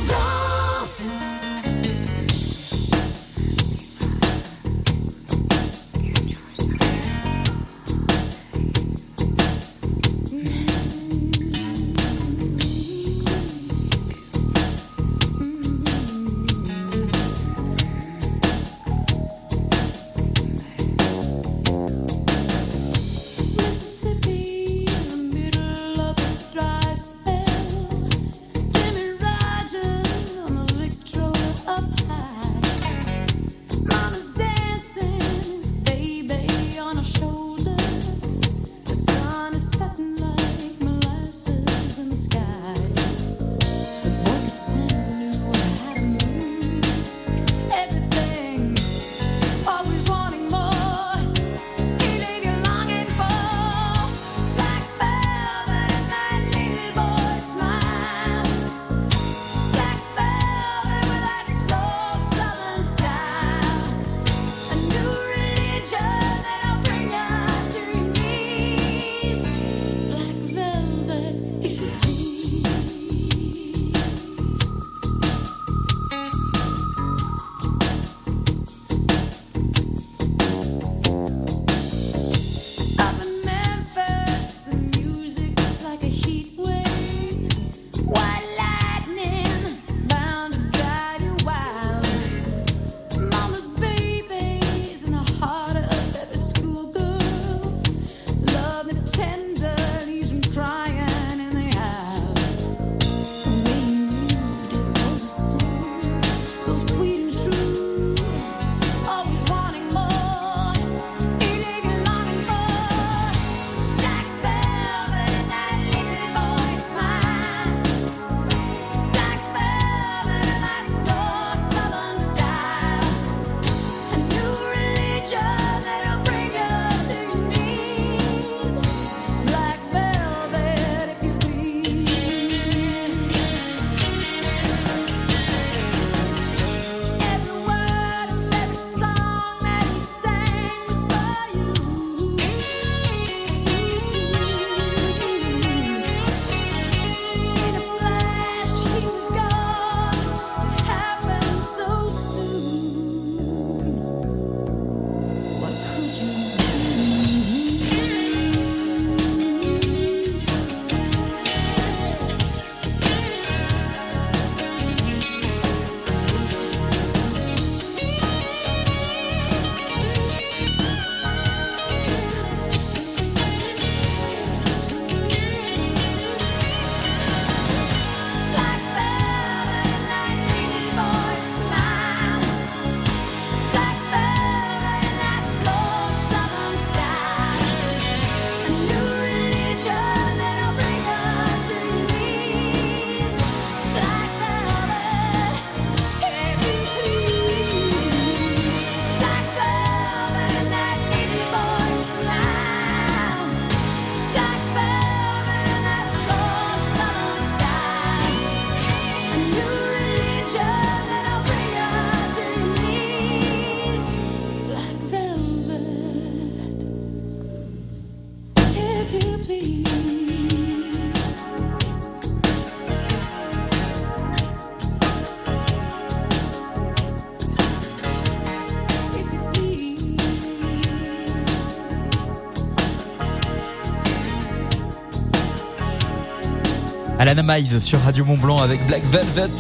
Speaker 3: Sur Radio Mont Blanc avec Black Velvet.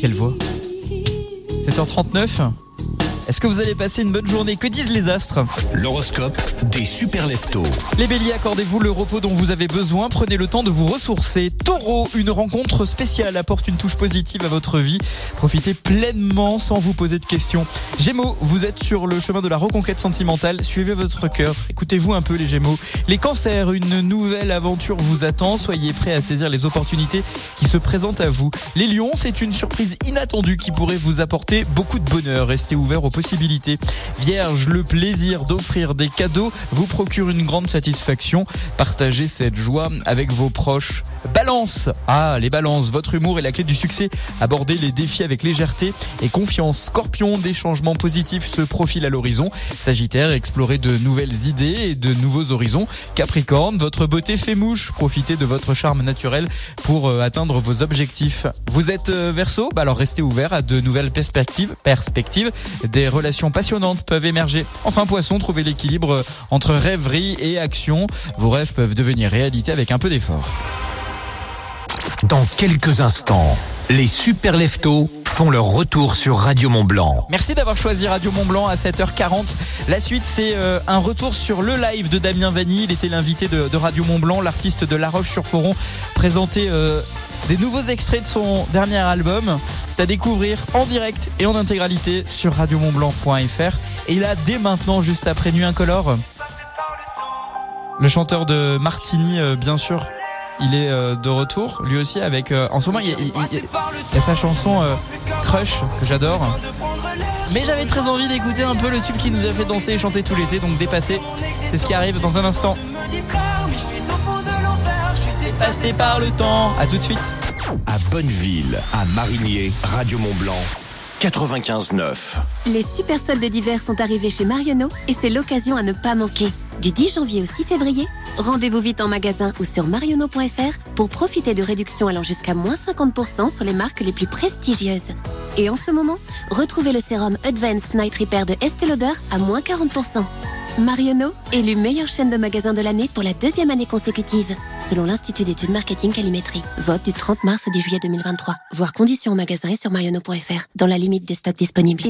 Speaker 3: Quelle voix 7h39 est-ce que vous allez passer une bonne journée? Que disent les astres?
Speaker 2: L'horoscope des super leftos.
Speaker 3: Les béliers, accordez-vous le repos dont vous avez besoin. Prenez le temps de vous ressourcer. Taureau, une rencontre spéciale apporte une touche positive à votre vie. Profitez pleinement sans vous poser de questions. Gémeaux, vous êtes sur le chemin de la reconquête sentimentale. Suivez votre cœur. Écoutez-vous un peu les Gémeaux. Les cancers, une nouvelle aventure vous attend. Soyez prêts à saisir les opportunités qui se présentent à vous. Les lions, c'est une surprise inattendue qui pourrait vous apporter beaucoup de bonheur. Restez ouverts aux possibilités. Vierge, le plaisir d'offrir des cadeaux vous procure une grande satisfaction. Partagez cette joie avec vos proches. Balance Ah, les balances, votre humour est la clé du succès. Abordez les défis avec légèreté et confiance. Scorpion, des changements positifs se profilent à l'horizon. Sagittaire, explorez de nouvelles idées et de nouveaux horizons. Capricorne, votre beauté fait mouche. Profitez de votre charme naturel pour euh, atteindre vos objectifs. Vous êtes euh, Verseau bah Alors restez ouvert à de nouvelles perspectives. perspectives. Des relations passionnantes peuvent émerger. Enfin, Poisson, trouvez l'équilibre euh, entre rêverie et action. Vos rêves peuvent devenir réalité avec un peu d'effort.
Speaker 2: Dans quelques instants, les super leftos font leur retour sur Radio Mont Blanc.
Speaker 3: Merci d'avoir choisi Radio Mont Blanc à 7h40. La suite, c'est euh, un retour sur le live de Damien Vanny. Il était l'invité de, de Radio Mont Blanc, l'artiste de La Roche-sur-Foron, présenté euh, des nouveaux extraits de son dernier album. C'est à découvrir en direct et en intégralité sur radiomontblanc.fr. Et là, dès maintenant, juste après Nuit Incolore, le chanteur de Martini, euh, bien sûr, il est euh, de retour, lui aussi, avec. euh, en ce moment, il y a, il- il- il y a sa chanson euh, Crush, que j'adore. Mais j'avais très envie d'écouter un peu le tube qui nous a fait danser et chanter tout l'été, donc dépassé. C'est ce qui arrive dans un instant. Dépassé par le temps. À tout de suite.
Speaker 2: À Bonneville, à Marigné, Radio Mont Blanc, 95.9.
Speaker 9: Les super soldes d'hiver sont arrivés chez Marionneau et c'est l'occasion à ne pas manquer. Du 10 janvier au 6 février, rendez-vous vite en magasin ou sur marionneau.fr pour profiter de réductions allant jusqu'à moins 50% sur les marques les plus prestigieuses. Et en ce moment, retrouvez le sérum Advanced Night Repair de Estée Lauder à moins 40%. Marionneau, élu meilleure chaîne de magasins de l'année pour la deuxième année consécutive, selon l'Institut d'études marketing Calimétrie. Vote du 30 mars au 10 juillet 2023. Voir conditions en magasin et sur marionneau.fr, dans la limite des stocks disponibles.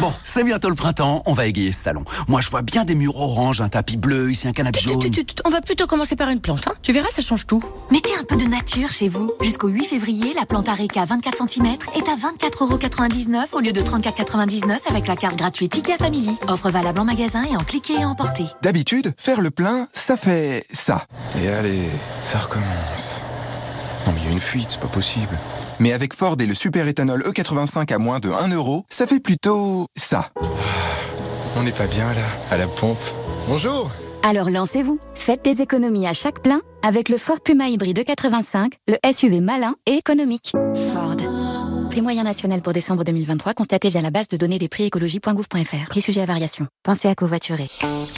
Speaker 17: Bon, c'est bientôt le printemps, on va égayer ce salon. Moi, je vois bien des murs orange, un tapis bleu, ici un canapé jaune.
Speaker 35: On va plutôt commencer par une plante, hein Tu verras, ça change tout.
Speaker 36: Mettez un peu de nature chez vous. Jusqu'au 8 février, la plante Areca 24 cm est à 24,99€ au lieu de 34,99€ avec la carte gratuite IKEA Family. Offre valable en magasin et en cliquer et emporter.
Speaker 37: D'habitude, faire le plein, ça fait ça. Et allez, ça recommence. Non mais il y a une fuite, c'est pas possible. Mais avec Ford et le super éthanol E85 à moins de 1 euro, ça fait plutôt ça. On n'est pas bien là, à la pompe. Bonjour
Speaker 36: Alors lancez-vous. Faites des économies à chaque plein avec le Ford Puma hybride 85, le SUV malin et économique. Ford. Prix moyen national pour décembre 2023 constaté via la base de données des prix écologie.gouv.fr. Prix sujet à variation. Pensez à covoiturer.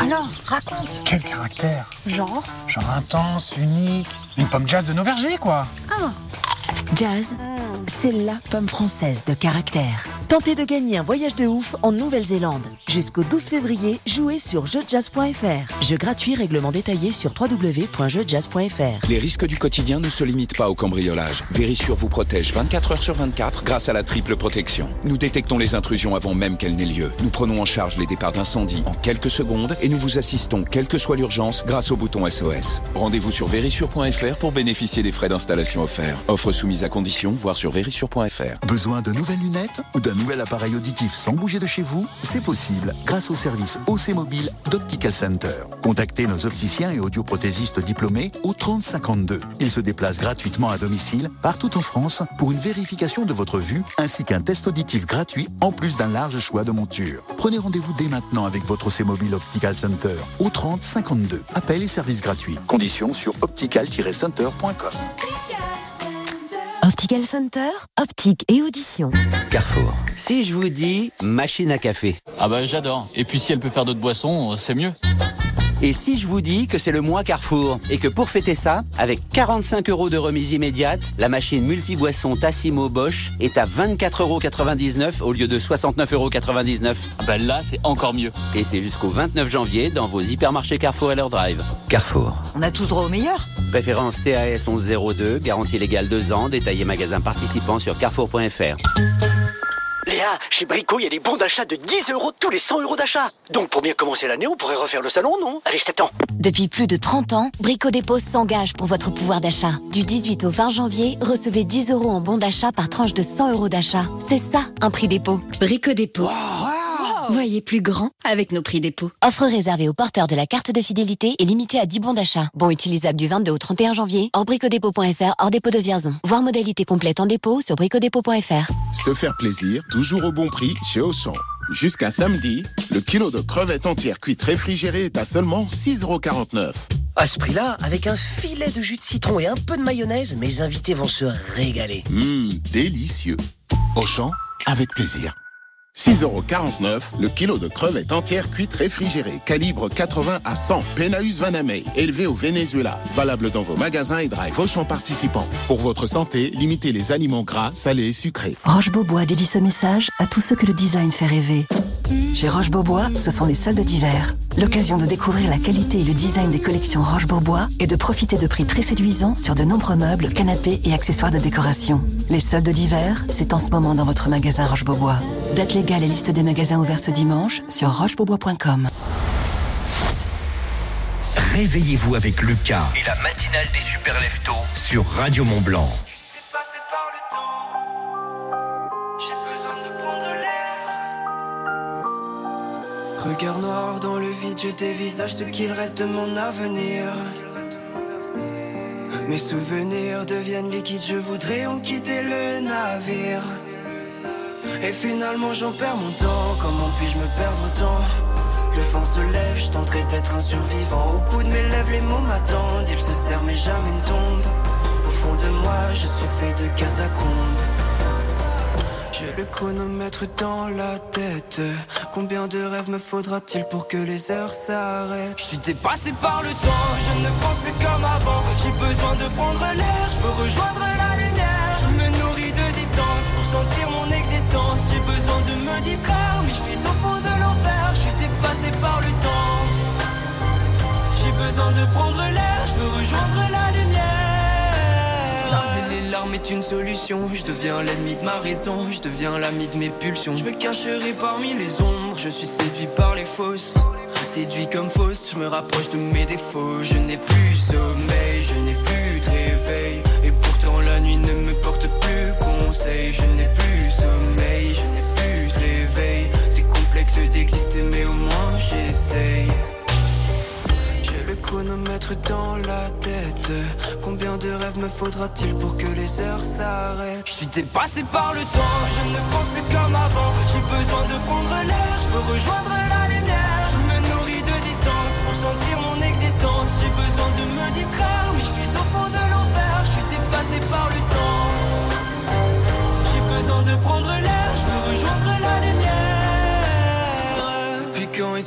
Speaker 38: Alors, raconte.
Speaker 37: Quel caractère?
Speaker 38: Genre?
Speaker 37: Genre intense, unique. Une pomme jazz de nos vergers, quoi
Speaker 38: Ah.
Speaker 20: Jazz, c'est la pomme française de caractère. Tentez de gagner un voyage de ouf en Nouvelle-Zélande. Jusqu'au 12 février, jouez sur jeujazz.fr. Jeu gratuit, règlement détaillé sur www.jeujazz.fr.
Speaker 16: Les risques du quotidien ne se limitent pas au cambriolage. Vérissure vous protège 24 heures sur 24 grâce à la triple protection. Nous détectons les intrusions avant même qu'elles n'aient lieu. Nous prenons en charge les départs d'incendie en quelques secondes et nous vous assistons, quelle que soit l'urgence, grâce au bouton SOS. Rendez-vous sur vérissure.fr pour bénéficier des frais d'installation offerts. Offre soumise à condition, voir sur
Speaker 39: Besoin de nouvelles lunettes ou d'un nouvel appareil auditif sans bouger de chez vous? C'est possible grâce au service OC Mobile d'Optical Center. Contactez nos opticiens et audioprothésistes diplômés au 3052. Ils se déplacent gratuitement à domicile partout en France pour une vérification de votre vue ainsi qu'un test auditif gratuit en plus d'un large choix de montures. Prenez rendez-vous dès maintenant avec votre OC Mobile Optical Center au 3052. Appel et service gratuits. Conditions sur optical-center.com.
Speaker 18: Optical Center, optique et audition.
Speaker 14: Carrefour. Si je vous dis machine à café.
Speaker 40: Ah bah j'adore. Et puis si elle peut faire d'autres boissons, c'est mieux.
Speaker 14: Et si je vous dis que c'est le mois Carrefour et que pour fêter ça, avec 45 euros de remise immédiate, la machine multi-boisson Tassimo Bosch est à 24,99 euros au lieu de 69,99 euros.
Speaker 41: Ah ben là, c'est encore mieux.
Speaker 14: Et c'est jusqu'au 29 janvier dans vos hypermarchés Carrefour et leur drive. Carrefour.
Speaker 42: On a tous droit au meilleur.
Speaker 14: Référence TAS 1102, garantie légale 2 ans, détaillé magasin participant sur carrefour.fr.
Speaker 43: Léa, chez Brico, il y a des bons d'achat de 10 euros tous les 100 euros d'achat. Donc pour bien commencer l'année, on pourrait refaire le salon, non? Allez, je t'attends.
Speaker 18: Depuis plus de 30 ans, Brico Dépôt s'engage pour votre pouvoir d'achat. Du 18 au 20 janvier, recevez 10 euros en bons d'achat par tranche de 100 euros d'achat. C'est ça, un prix dépôt.
Speaker 36: Brico Dépôt. Voyez plus grand avec nos prix dépôt.
Speaker 18: Offre réservée aux porteurs de la carte de fidélité et limitée à 10 bons d'achat. Bon utilisable du 22 au 31 janvier, hors bricodépôt.fr, hors dépôt de Vierzon. Voir modalité complète en dépôt sur bricodépôt.fr.
Speaker 44: Se faire plaisir, toujours au bon prix chez Auchan. Jusqu'à samedi, le kilo de crevettes entières cuites réfrigérées est à seulement 6,49€.
Speaker 43: À ce prix-là, avec un filet de jus de citron et un peu de mayonnaise, mes invités vont se régaler.
Speaker 44: Hum, délicieux. Auchan, avec plaisir. 6,49€ le kilo de crevettes entières cuites réfrigérées, calibre 80 à 100, Penaus Vanamei, élevé au Venezuela, valable dans vos magasins et drive Auchan participants. Pour votre santé, limitez les aliments gras, salés et sucrés.
Speaker 45: Roche Beaubois dédie ce message à tous ceux que le design fait rêver. Chez Roche Beaubois, ce sont les soldes d'hiver. L'occasion de découvrir la qualité et le design des collections Roche Beaubois et de profiter de prix très séduisants sur de nombreux meubles, canapés et accessoires de décoration. Les soldes d'hiver, c'est en ce moment dans votre magasin Roche Beaubois. Date légale et liste des magasins ouverts ce dimanche sur rochebeaubois.com.
Speaker 2: Réveillez-vous avec Lucas et la matinale des super leftos sur Radio Mont Blanc.
Speaker 46: Regard noir dans le vide, je dévisage ce qu'il reste de mon avenir. Mes souvenirs deviennent liquides, je voudrais en quitter le navire. Et finalement j'en perds mon temps, comment puis-je me perdre autant Le vent se lève, je tenterai d'être un survivant. Au bout de mes lèvres les mots m'attendent, ils se serrent mais jamais ne tombent. Au fond de moi je suis fait de catacombes. J'ai le chronomètre dans la tête. Combien de rêves me faudra-t-il pour que les heures s'arrêtent? Je suis dépassé par le temps, je ne pense plus comme avant. J'ai besoin de prendre l'air, je veux rejoindre la lumière. Je me nourris de distance pour sentir mon J'ai besoin de me distraire, mais je suis au fond de l'enfer. Je suis dépassé par le temps. J'ai besoin de prendre l'air, je veux rejoindre la lumière. Garder les larmes est une solution. Je deviens l'ennemi de ma raison, je deviens l'ami de mes pulsions. Je me cacherai parmi les ombres, je suis séduit par les fausses. Séduit comme fausse, je me rapproche de mes défauts. Je n'ai plus sommeil, je n'ai plus de réveil. Et pourtant la nuit ne me porte plus conseil. Je n'ai plus sommeil, d'exister, mais au moins j'essaye. J'ai le chronomètre dans la tête. Combien de rêves me faudra-t-il pour que les heures s'arrêtent? Je suis dépassé par le temps, je ne pense plus comme avant. J'ai besoin de prendre l'air, je veux rejoindre la lumière.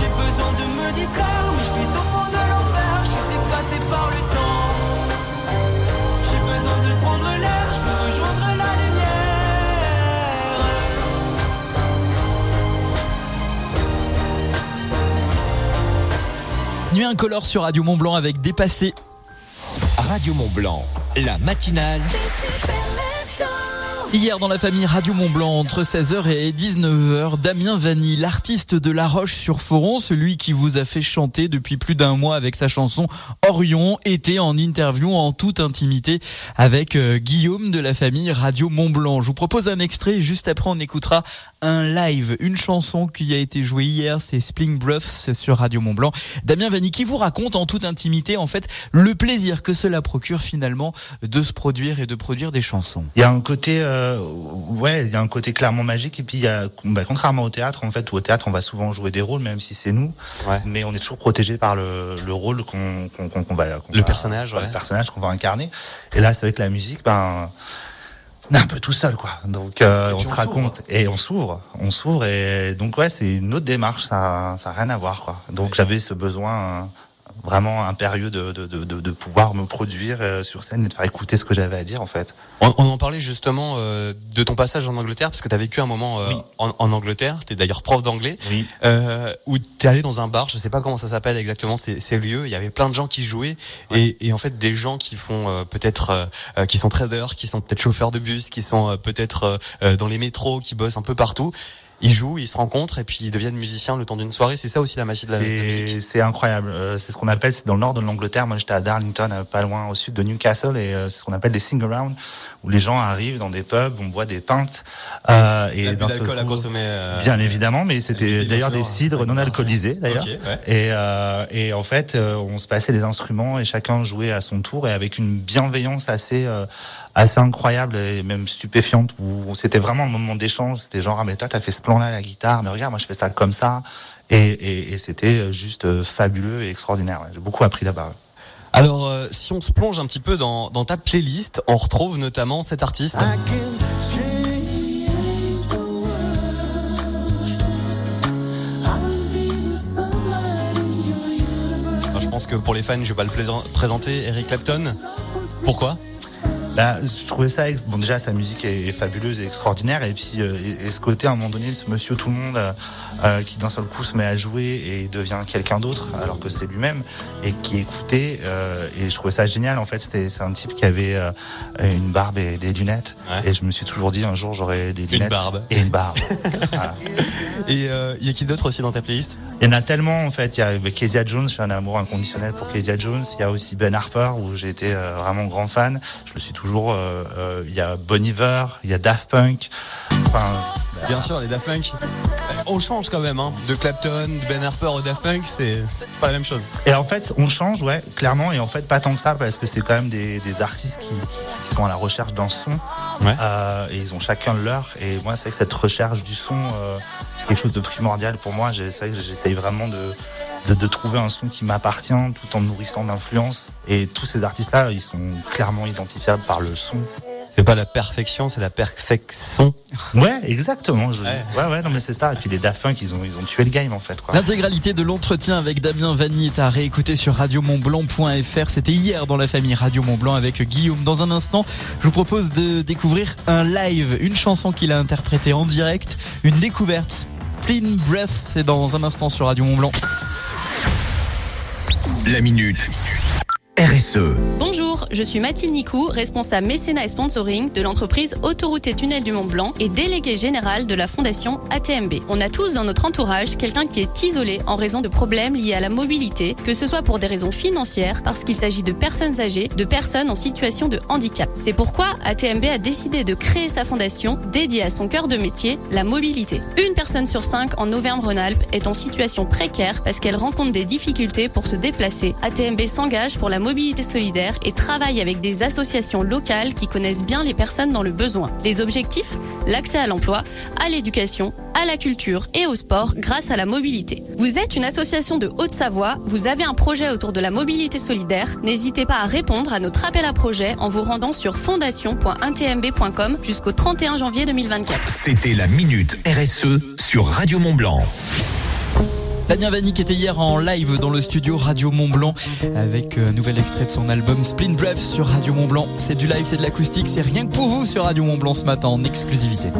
Speaker 46: J'ai besoin de me distraire, mais je suis au fond de l'enfer. Je suis dépassé par le temps. J'ai besoin de prendre l'air, je veux rejoindre la lumière.
Speaker 3: Nuit incolore sur Radio Mont Blanc avec Dépassé.
Speaker 2: Radio Mont Blanc, la matinale.
Speaker 3: Hier dans la famille Radio Mont Blanc entre 16h et 19h, Damien Vanny, l'artiste de La Roche sur Foron, celui qui vous a fait chanter depuis plus d'un mois avec sa chanson Orion, était en interview en toute intimité avec euh, Guillaume de la famille Radio Mont Blanc. Je vous propose un extrait juste après on écoutera un live, une chanson qui a été jouée hier, c'est Spling Breath, c'est sur Radio Mont Blanc. Damien Vanni qui vous raconte en toute intimité en fait le plaisir que cela procure finalement de se produire et de produire des chansons.
Speaker 47: Il y a un côté, euh, ouais, il y a un côté clairement magique et puis il y a, bah, contrairement au théâtre en fait, où au théâtre on va souvent jouer des rôles même si c'est nous, mais on est toujours protégé par le, le rôle qu'on qu'on qu'on va, qu'on
Speaker 46: Le
Speaker 47: va-
Speaker 46: personnage, ouais.
Speaker 47: le personnage qu'on va incarner. Et là, c'est vrai que la musique, ben, un peu tout seul, quoi. Donc, euh, on se
Speaker 46: on
Speaker 47: raconte et on s'ouvre, on s'ouvre et donc ouais, c'est une autre démarche, ça, ça a rien à voir, quoi. Donc j'avais ce besoin euh, vraiment impérieux de, de, de, de, pouvoir me produire euh, sur scène et de faire écouter ce que j'avais à dire, en fait.
Speaker 46: On, on en parlait justement euh, de ton passage en Angleterre, parce que tu as vécu un moment euh, en, en Angleterre, tu es d'ailleurs prof d'anglais, euh, où tu es allé dans un bar, je sais pas comment ça s'appelle exactement ces, ces lieux, il y avait plein de gens qui jouaient, et, et en fait des gens qui font euh, peut-être, euh, qui sont traders, qui sont peut-être chauffeurs de bus, qui sont euh, peut-être dans les métros, qui bossent un peu partout. Ils jouent, ils se rencontrent et puis ils deviennent musiciens le temps d'une soirée. C'est ça aussi la magie de la, de la musique.
Speaker 47: C'est incroyable. Euh, c'est ce qu'on appelle, c'est dans le nord de l'Angleterre. Moi, j'étais à Darlington, euh, pas loin au sud de Newcastle, et euh, c'est ce qu'on appelle des sing-around, où les gens arrivent dans des pubs, on boit des pintes. Euh, et seul
Speaker 46: d'alcool à consommer. euh,
Speaker 47: Bien évidemment, mais c'était d'ailleurs des cidres non alcoolisés d'ailleurs.
Speaker 46: Ouais.
Speaker 47: Et, euh, et en fait, euh, on se passait les instruments et chacun jouait à son tour et avec une bienveillance assez euh, assez incroyable et même stupéfiante où c'était vraiment un moment d'échange. C'était genre ah mais toi t'as fait ce plan-là à la guitare, mais regarde moi je fais ça comme ça. Et, et, et c'était juste euh, fabuleux et extraordinaire. J'ai beaucoup appris là-bas.
Speaker 46: Alors, euh, si on se plonge un petit peu dans, dans ta playlist, on retrouve notamment cet artiste. Alors, je pense que pour les fans, je vais pas le présenter. Eric Clapton. Pourquoi?
Speaker 47: Bah, je trouvais ça, bon déjà sa musique est, est fabuleuse et extraordinaire et puis euh, et, et ce côté à un moment donné, ce monsieur tout le monde euh, euh, qui d'un seul coup se met à jouer et devient quelqu'un d'autre alors que c'est lui-même et qui écoutait euh, et je trouvais ça génial en fait c'était c'est un type qui avait une barbe et des lunettes et je me suis toujours dit un jour j'aurai des lunettes
Speaker 46: barbe.
Speaker 47: et une barbe. Voilà.
Speaker 46: Et il y a qui d'autre aussi dans ta playlist?
Speaker 47: Il y en a tellement en fait. Il y a Kezia Jones, j'ai un amour inconditionnel pour Kezia Jones. Il y a aussi Ben Harper où j'ai été vraiment grand fan. Je le suis toujours. Euh, euh, il y a Bon Iver, il y a Daft Punk.
Speaker 46: Bien sûr, les Daft Punk. On change quand même, hein. De Clapton, de Ben Harper au Daft Punk, c'est pas la même chose.
Speaker 47: Et en fait, on change, ouais, clairement. Et en fait, pas tant que ça, parce que c'est quand même des, des artistes qui, qui sont à la recherche d'un son. Euh, et ils ont chacun le leur. Et moi, c'est vrai que cette recherche du son, euh, c'est quelque chose de primordial pour moi. J'ai- C'est vrai que j'essaye vraiment de, de, de trouver un son qui m'appartient tout en me nourrissant d'influence. Et tous ces artistes-là, ils sont clairement identifiables par le son.
Speaker 46: C'est pas la perfection, c'est la perfection.
Speaker 47: Ouais, exactement. Je- ouais. ouais, non, mais c'est ça. Et puis les Daft Punk, ils ont, ils ont tué le game, en fait. Quoi.
Speaker 3: L'intégralité de l'entretien avec Damien Vanny est à réécouter sur radiomontblanc.fr. C'était hier dans la famille Radio Montblanc avec Guillaume. Dans un instant, je vous propose de découvrir un live, une chanson qu'il a interprétée en direct, une découverte. Clean Breath, c'est dans un instant sur Radio Montblanc.
Speaker 2: La minute. RSE.
Speaker 48: Bonjour, je suis Mathilde Nicou, responsable mécénat et sponsoring de l'entreprise Autoroute et Tunnel du Mont Blanc et déléguée générale de la fondation ATMB. On a tous dans notre entourage quelqu'un qui est isolé en raison de problèmes liés à la mobilité, que ce soit pour des raisons financières, parce qu'il s'agit de personnes âgées, de personnes en situation de handicap. C'est pourquoi ATMB a décidé de créer sa fondation dédiée à son cœur de métier, la mobilité. Une personne sur cinq en Auvergne-Rhône-Alpes est en situation précaire parce qu'elle rencontre des difficultés pour se déplacer. ATMB s'engage pour la mobilité solidaire et travaille avec des associations locales qui connaissent bien les personnes dans le besoin. Les objectifs? L'accès à l'emploi, à l'éducation, à la culture et au sport grâce à la mobilité. Vous êtes une association de Haute-Savoie, vous avez un projet autour de la mobilité solidaire, n'hésitez pas à répondre à notre appel à projet en vous rendant sur fondation.intmb.com jusqu'au 31 janvier 2024.
Speaker 2: C'était la minute RSE sur Radio Mont Blanc.
Speaker 3: Damien Vanny qui était hier en live dans le studio Radio Mont Blanc avec un nouvel extrait de son album Splint Breath sur Radio Mont Blanc. C'est du live, c'est de l'acoustique, c'est rien que pour vous sur Radio Mont Blanc ce matin en exclusivité.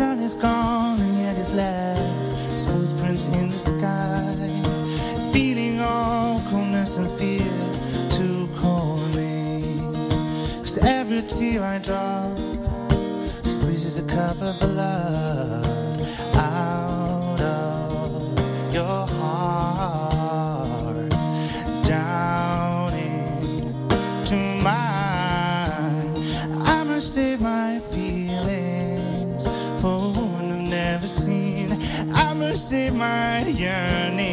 Speaker 49: My
Speaker 24: yearnings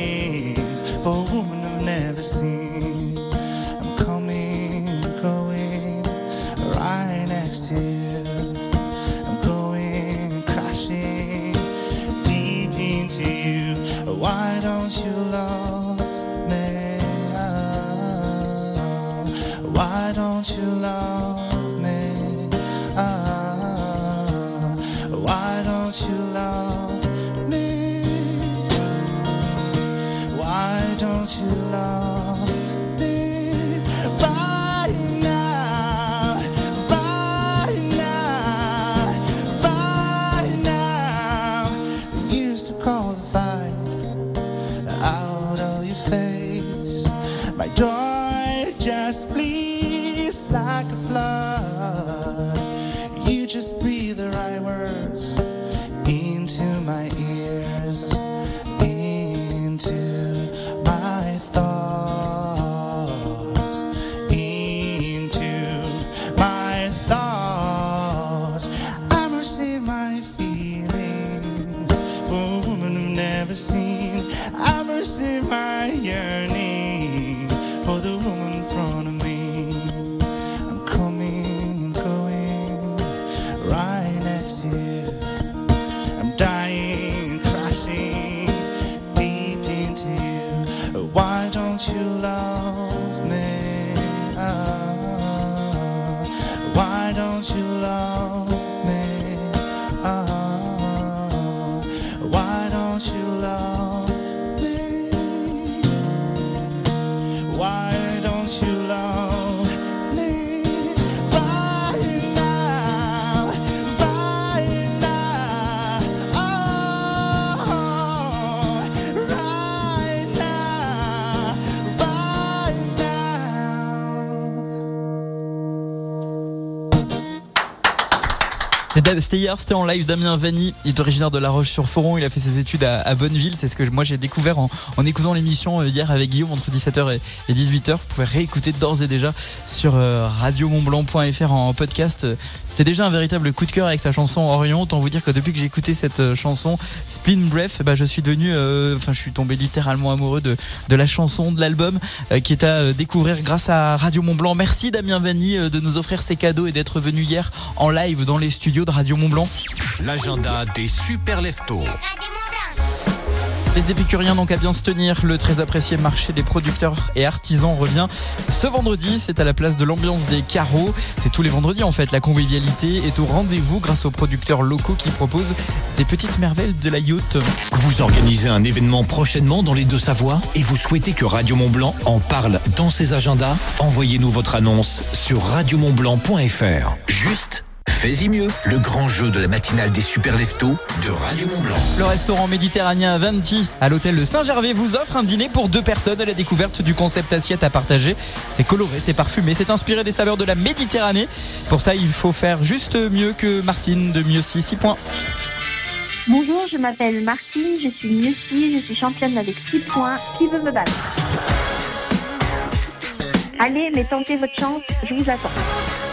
Speaker 3: C'était hier, c'était en live Damien Vanny. Il est originaire de La Roche-sur-Foron. Il a fait ses études à, Bonneville. C'est ce que moi j'ai découvert en, en écoutant l'émission euh, hier avec Guillaume entre 17h et, et 18h. Vous pouvez réécouter d'ores et déjà sur euh, radiomontblanc.fr en podcast. C'était déjà un véritable coup de cœur avec sa chanson Orion. Autant vous dire que depuis que j'ai écouté cette euh, chanson Spin Breath, bah, je suis devenu, euh, enfin je suis tombé littéralement amoureux de, la chanson, de l'album euh, qui est à découvrir grâce à Radio Mont Blanc. Merci Damien Vanny euh, de nous offrir ces cadeaux et d'être venu hier en live dans les studios de Radio Mont Blanc.
Speaker 2: L'agenda des super leftos.
Speaker 3: Les épicuriens n'ont qu'à bien se tenir. Le très apprécié marché des producteurs et artisans revient ce vendredi. C'est à la place de l'ambiance des carreaux. C'est tous les vendredis en fait. La convivialité est au rendez-vous grâce aux producteurs locaux qui proposent des petites merveilles de la yacht.
Speaker 2: Vous organisez un événement prochainement dans les Deux-Savoies et vous souhaitez que Radio Mont-Blanc en parle dans ses agendas? Envoyez-nous votre annonce sur radiomontblanc.fr. Juste, fais-y mieux. Le grand jeu de la matinale des super leftos de Radio Mont-Blanc.
Speaker 3: Le restaurant méditerranéen Venti à l'hôtel de Saint-Gervais vous offre un dîner pour deux personnes à la découverte du concept assiette à partager. C'est coloré, c'est parfumé, c'est inspiré des saveurs de la Méditerranée. Pour ça, il faut faire juste mieux que Martine de Mieux 6 points.
Speaker 50: Bonjour, je m'appelle Martine, je suis Mieuxy, je suis championne avec 6 points. Qui veut me battre? Allez, mais tentez votre chance, je vous attends.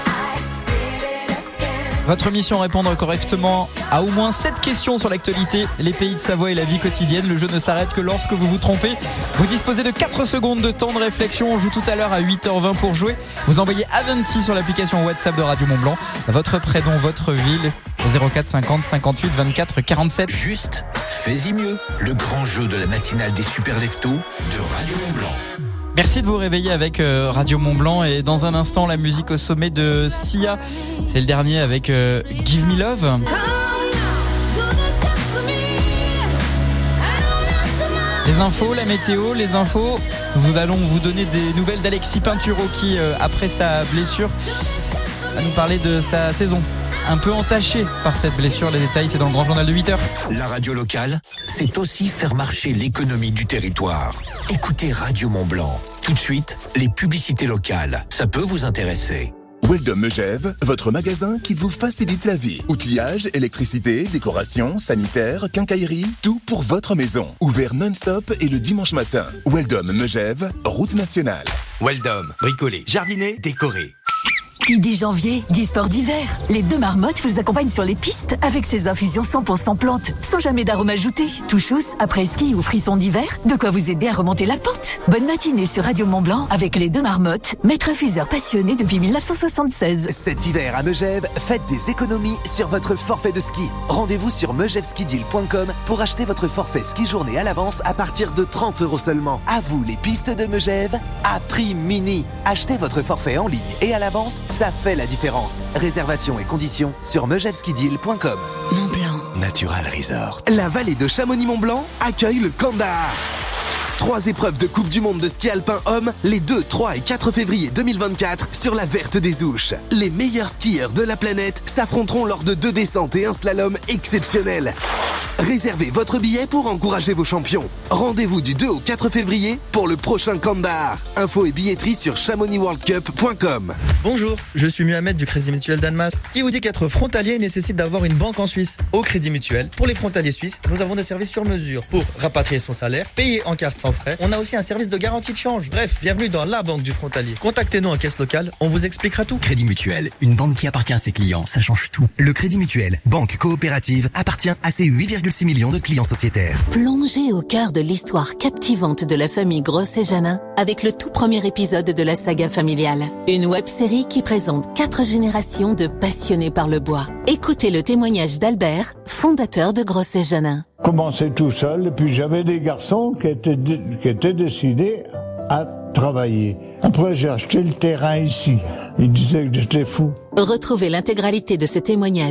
Speaker 3: Votre mission répondre correctement à au moins 7 questions sur l'actualité, les pays de Savoie et la vie quotidienne. Le jeu ne s'arrête que lorsque vous vous trompez. Vous disposez de 4 secondes de temps de réflexion. On joue tout à l'heure à 8h20 pour jouer. Vous envoyez Avanti sur l'application WhatsApp de Radio Mont Blanc. Votre prénom, votre ville au 04 50 58 24 47.
Speaker 2: Juste, fais-y mieux. Le grand jeu de la matinale des super leftos de Radio Mont-Blanc.
Speaker 3: Merci de vous réveiller avec euh, Radio Mont Blanc et dans un instant la musique au sommet de Sia. C'est le dernier avec euh, Give Me Love. Les infos, la météo, les infos. Nous allons vous donner des nouvelles d'Alexis Pinturo qui, euh, après sa blessure, va nous parler de sa saison. Un peu entachée par cette blessure. Les détails, c'est dans le grand journal de 8 heures.
Speaker 2: La radio locale, c'est aussi faire marcher l'économie du territoire. Écoutez Radio Mont-Blanc. Tout de suite, les publicités locales. Ça peut vous intéresser.
Speaker 51: Weldom Megève, votre magasin qui vous facilite la vie. Outillage, électricité, décoration, sanitaire, quincaillerie, tout pour votre maison. Ouvert non-stop et le dimanche matin. Weldom Megève, route nationale.
Speaker 52: Weldom, bricoler, jardiner, décorer. Qui dit janvier, dit sport d'hiver. Les deux marmottes vous accompagnent sur les pistes avec ces infusions 100% plantes, sans jamais d'arôme ajouté. Touchous, après ski ou frisson d'hiver, de quoi vous aider à remonter la pente. Bonne matinée sur Radio Mont Blanc avec les deux marmottes, maître infuseur passionné depuis 1976.
Speaker 53: Cet hiver à Megève, faites des économies sur votre forfait de ski. Rendez-vous sur megevskideal.com pour acheter votre forfait ski journée à l'avance à partir de 30 euros seulement. À vous les pistes de Megève à prix mini. Achetez votre forfait en ligne et à l'avance, ça fait la différence. Réservation et conditions sur megevskideal.com.
Speaker 52: Mont Blanc.
Speaker 53: Natural Resort. La vallée de Chamonix-Mont-Blanc accueille le Kandahar. Trois épreuves de Coupe du Monde de ski alpin homme les 2, 3 et 4 février 2024 sur la Verte des Ouches. Les meilleurs skieurs de la planète s'affronteront lors de deux descentes et un slalom exceptionnel. Réservez votre billet pour encourager vos champions. Rendez-vous du 2 au 4 février pour le prochain Kandahar. Info et billetterie sur chamonixworldcup.com.
Speaker 6: Bonjour, je suis Mohamed du Crédit Mutuel d'Annemasse qui vous dit qu'être frontalier nécessite d'avoir une banque en Suisse? Au Crédit Mutuel, pour les frontaliers suisses, nous avons des services sur mesure pour rapatrier son salaire, payer en carte sans frais. On a aussi un service de garantie de change. Bref, bienvenue dans la banque du frontalier. Contactez-nous en caisse locale, on vous expliquera tout.
Speaker 54: Crédit Mutuel, une banque qui appartient à ses clients, ça change tout.
Speaker 55: Le Crédit Mutuel, banque coopérative, appartient à ses 8,6 millions de clients sociétaires.
Speaker 18: Plongez au cœur de l'histoire captivante de la famille Grosse et Janin avec le tout premier épisode de la saga familiale. Une web série qui présente quatre générations de passionnés par le bois. Écoutez le témoignage d'Albert, fondateur de Grosse et Janin.
Speaker 56: Commençais tout seul et puis j'avais des garçons qui étaient, qui étaient décidés à travailler. Après j'ai acheté le terrain ici. Ils disaient que j'étais fou.
Speaker 18: Retrouvez l'intégralité de ce témoignage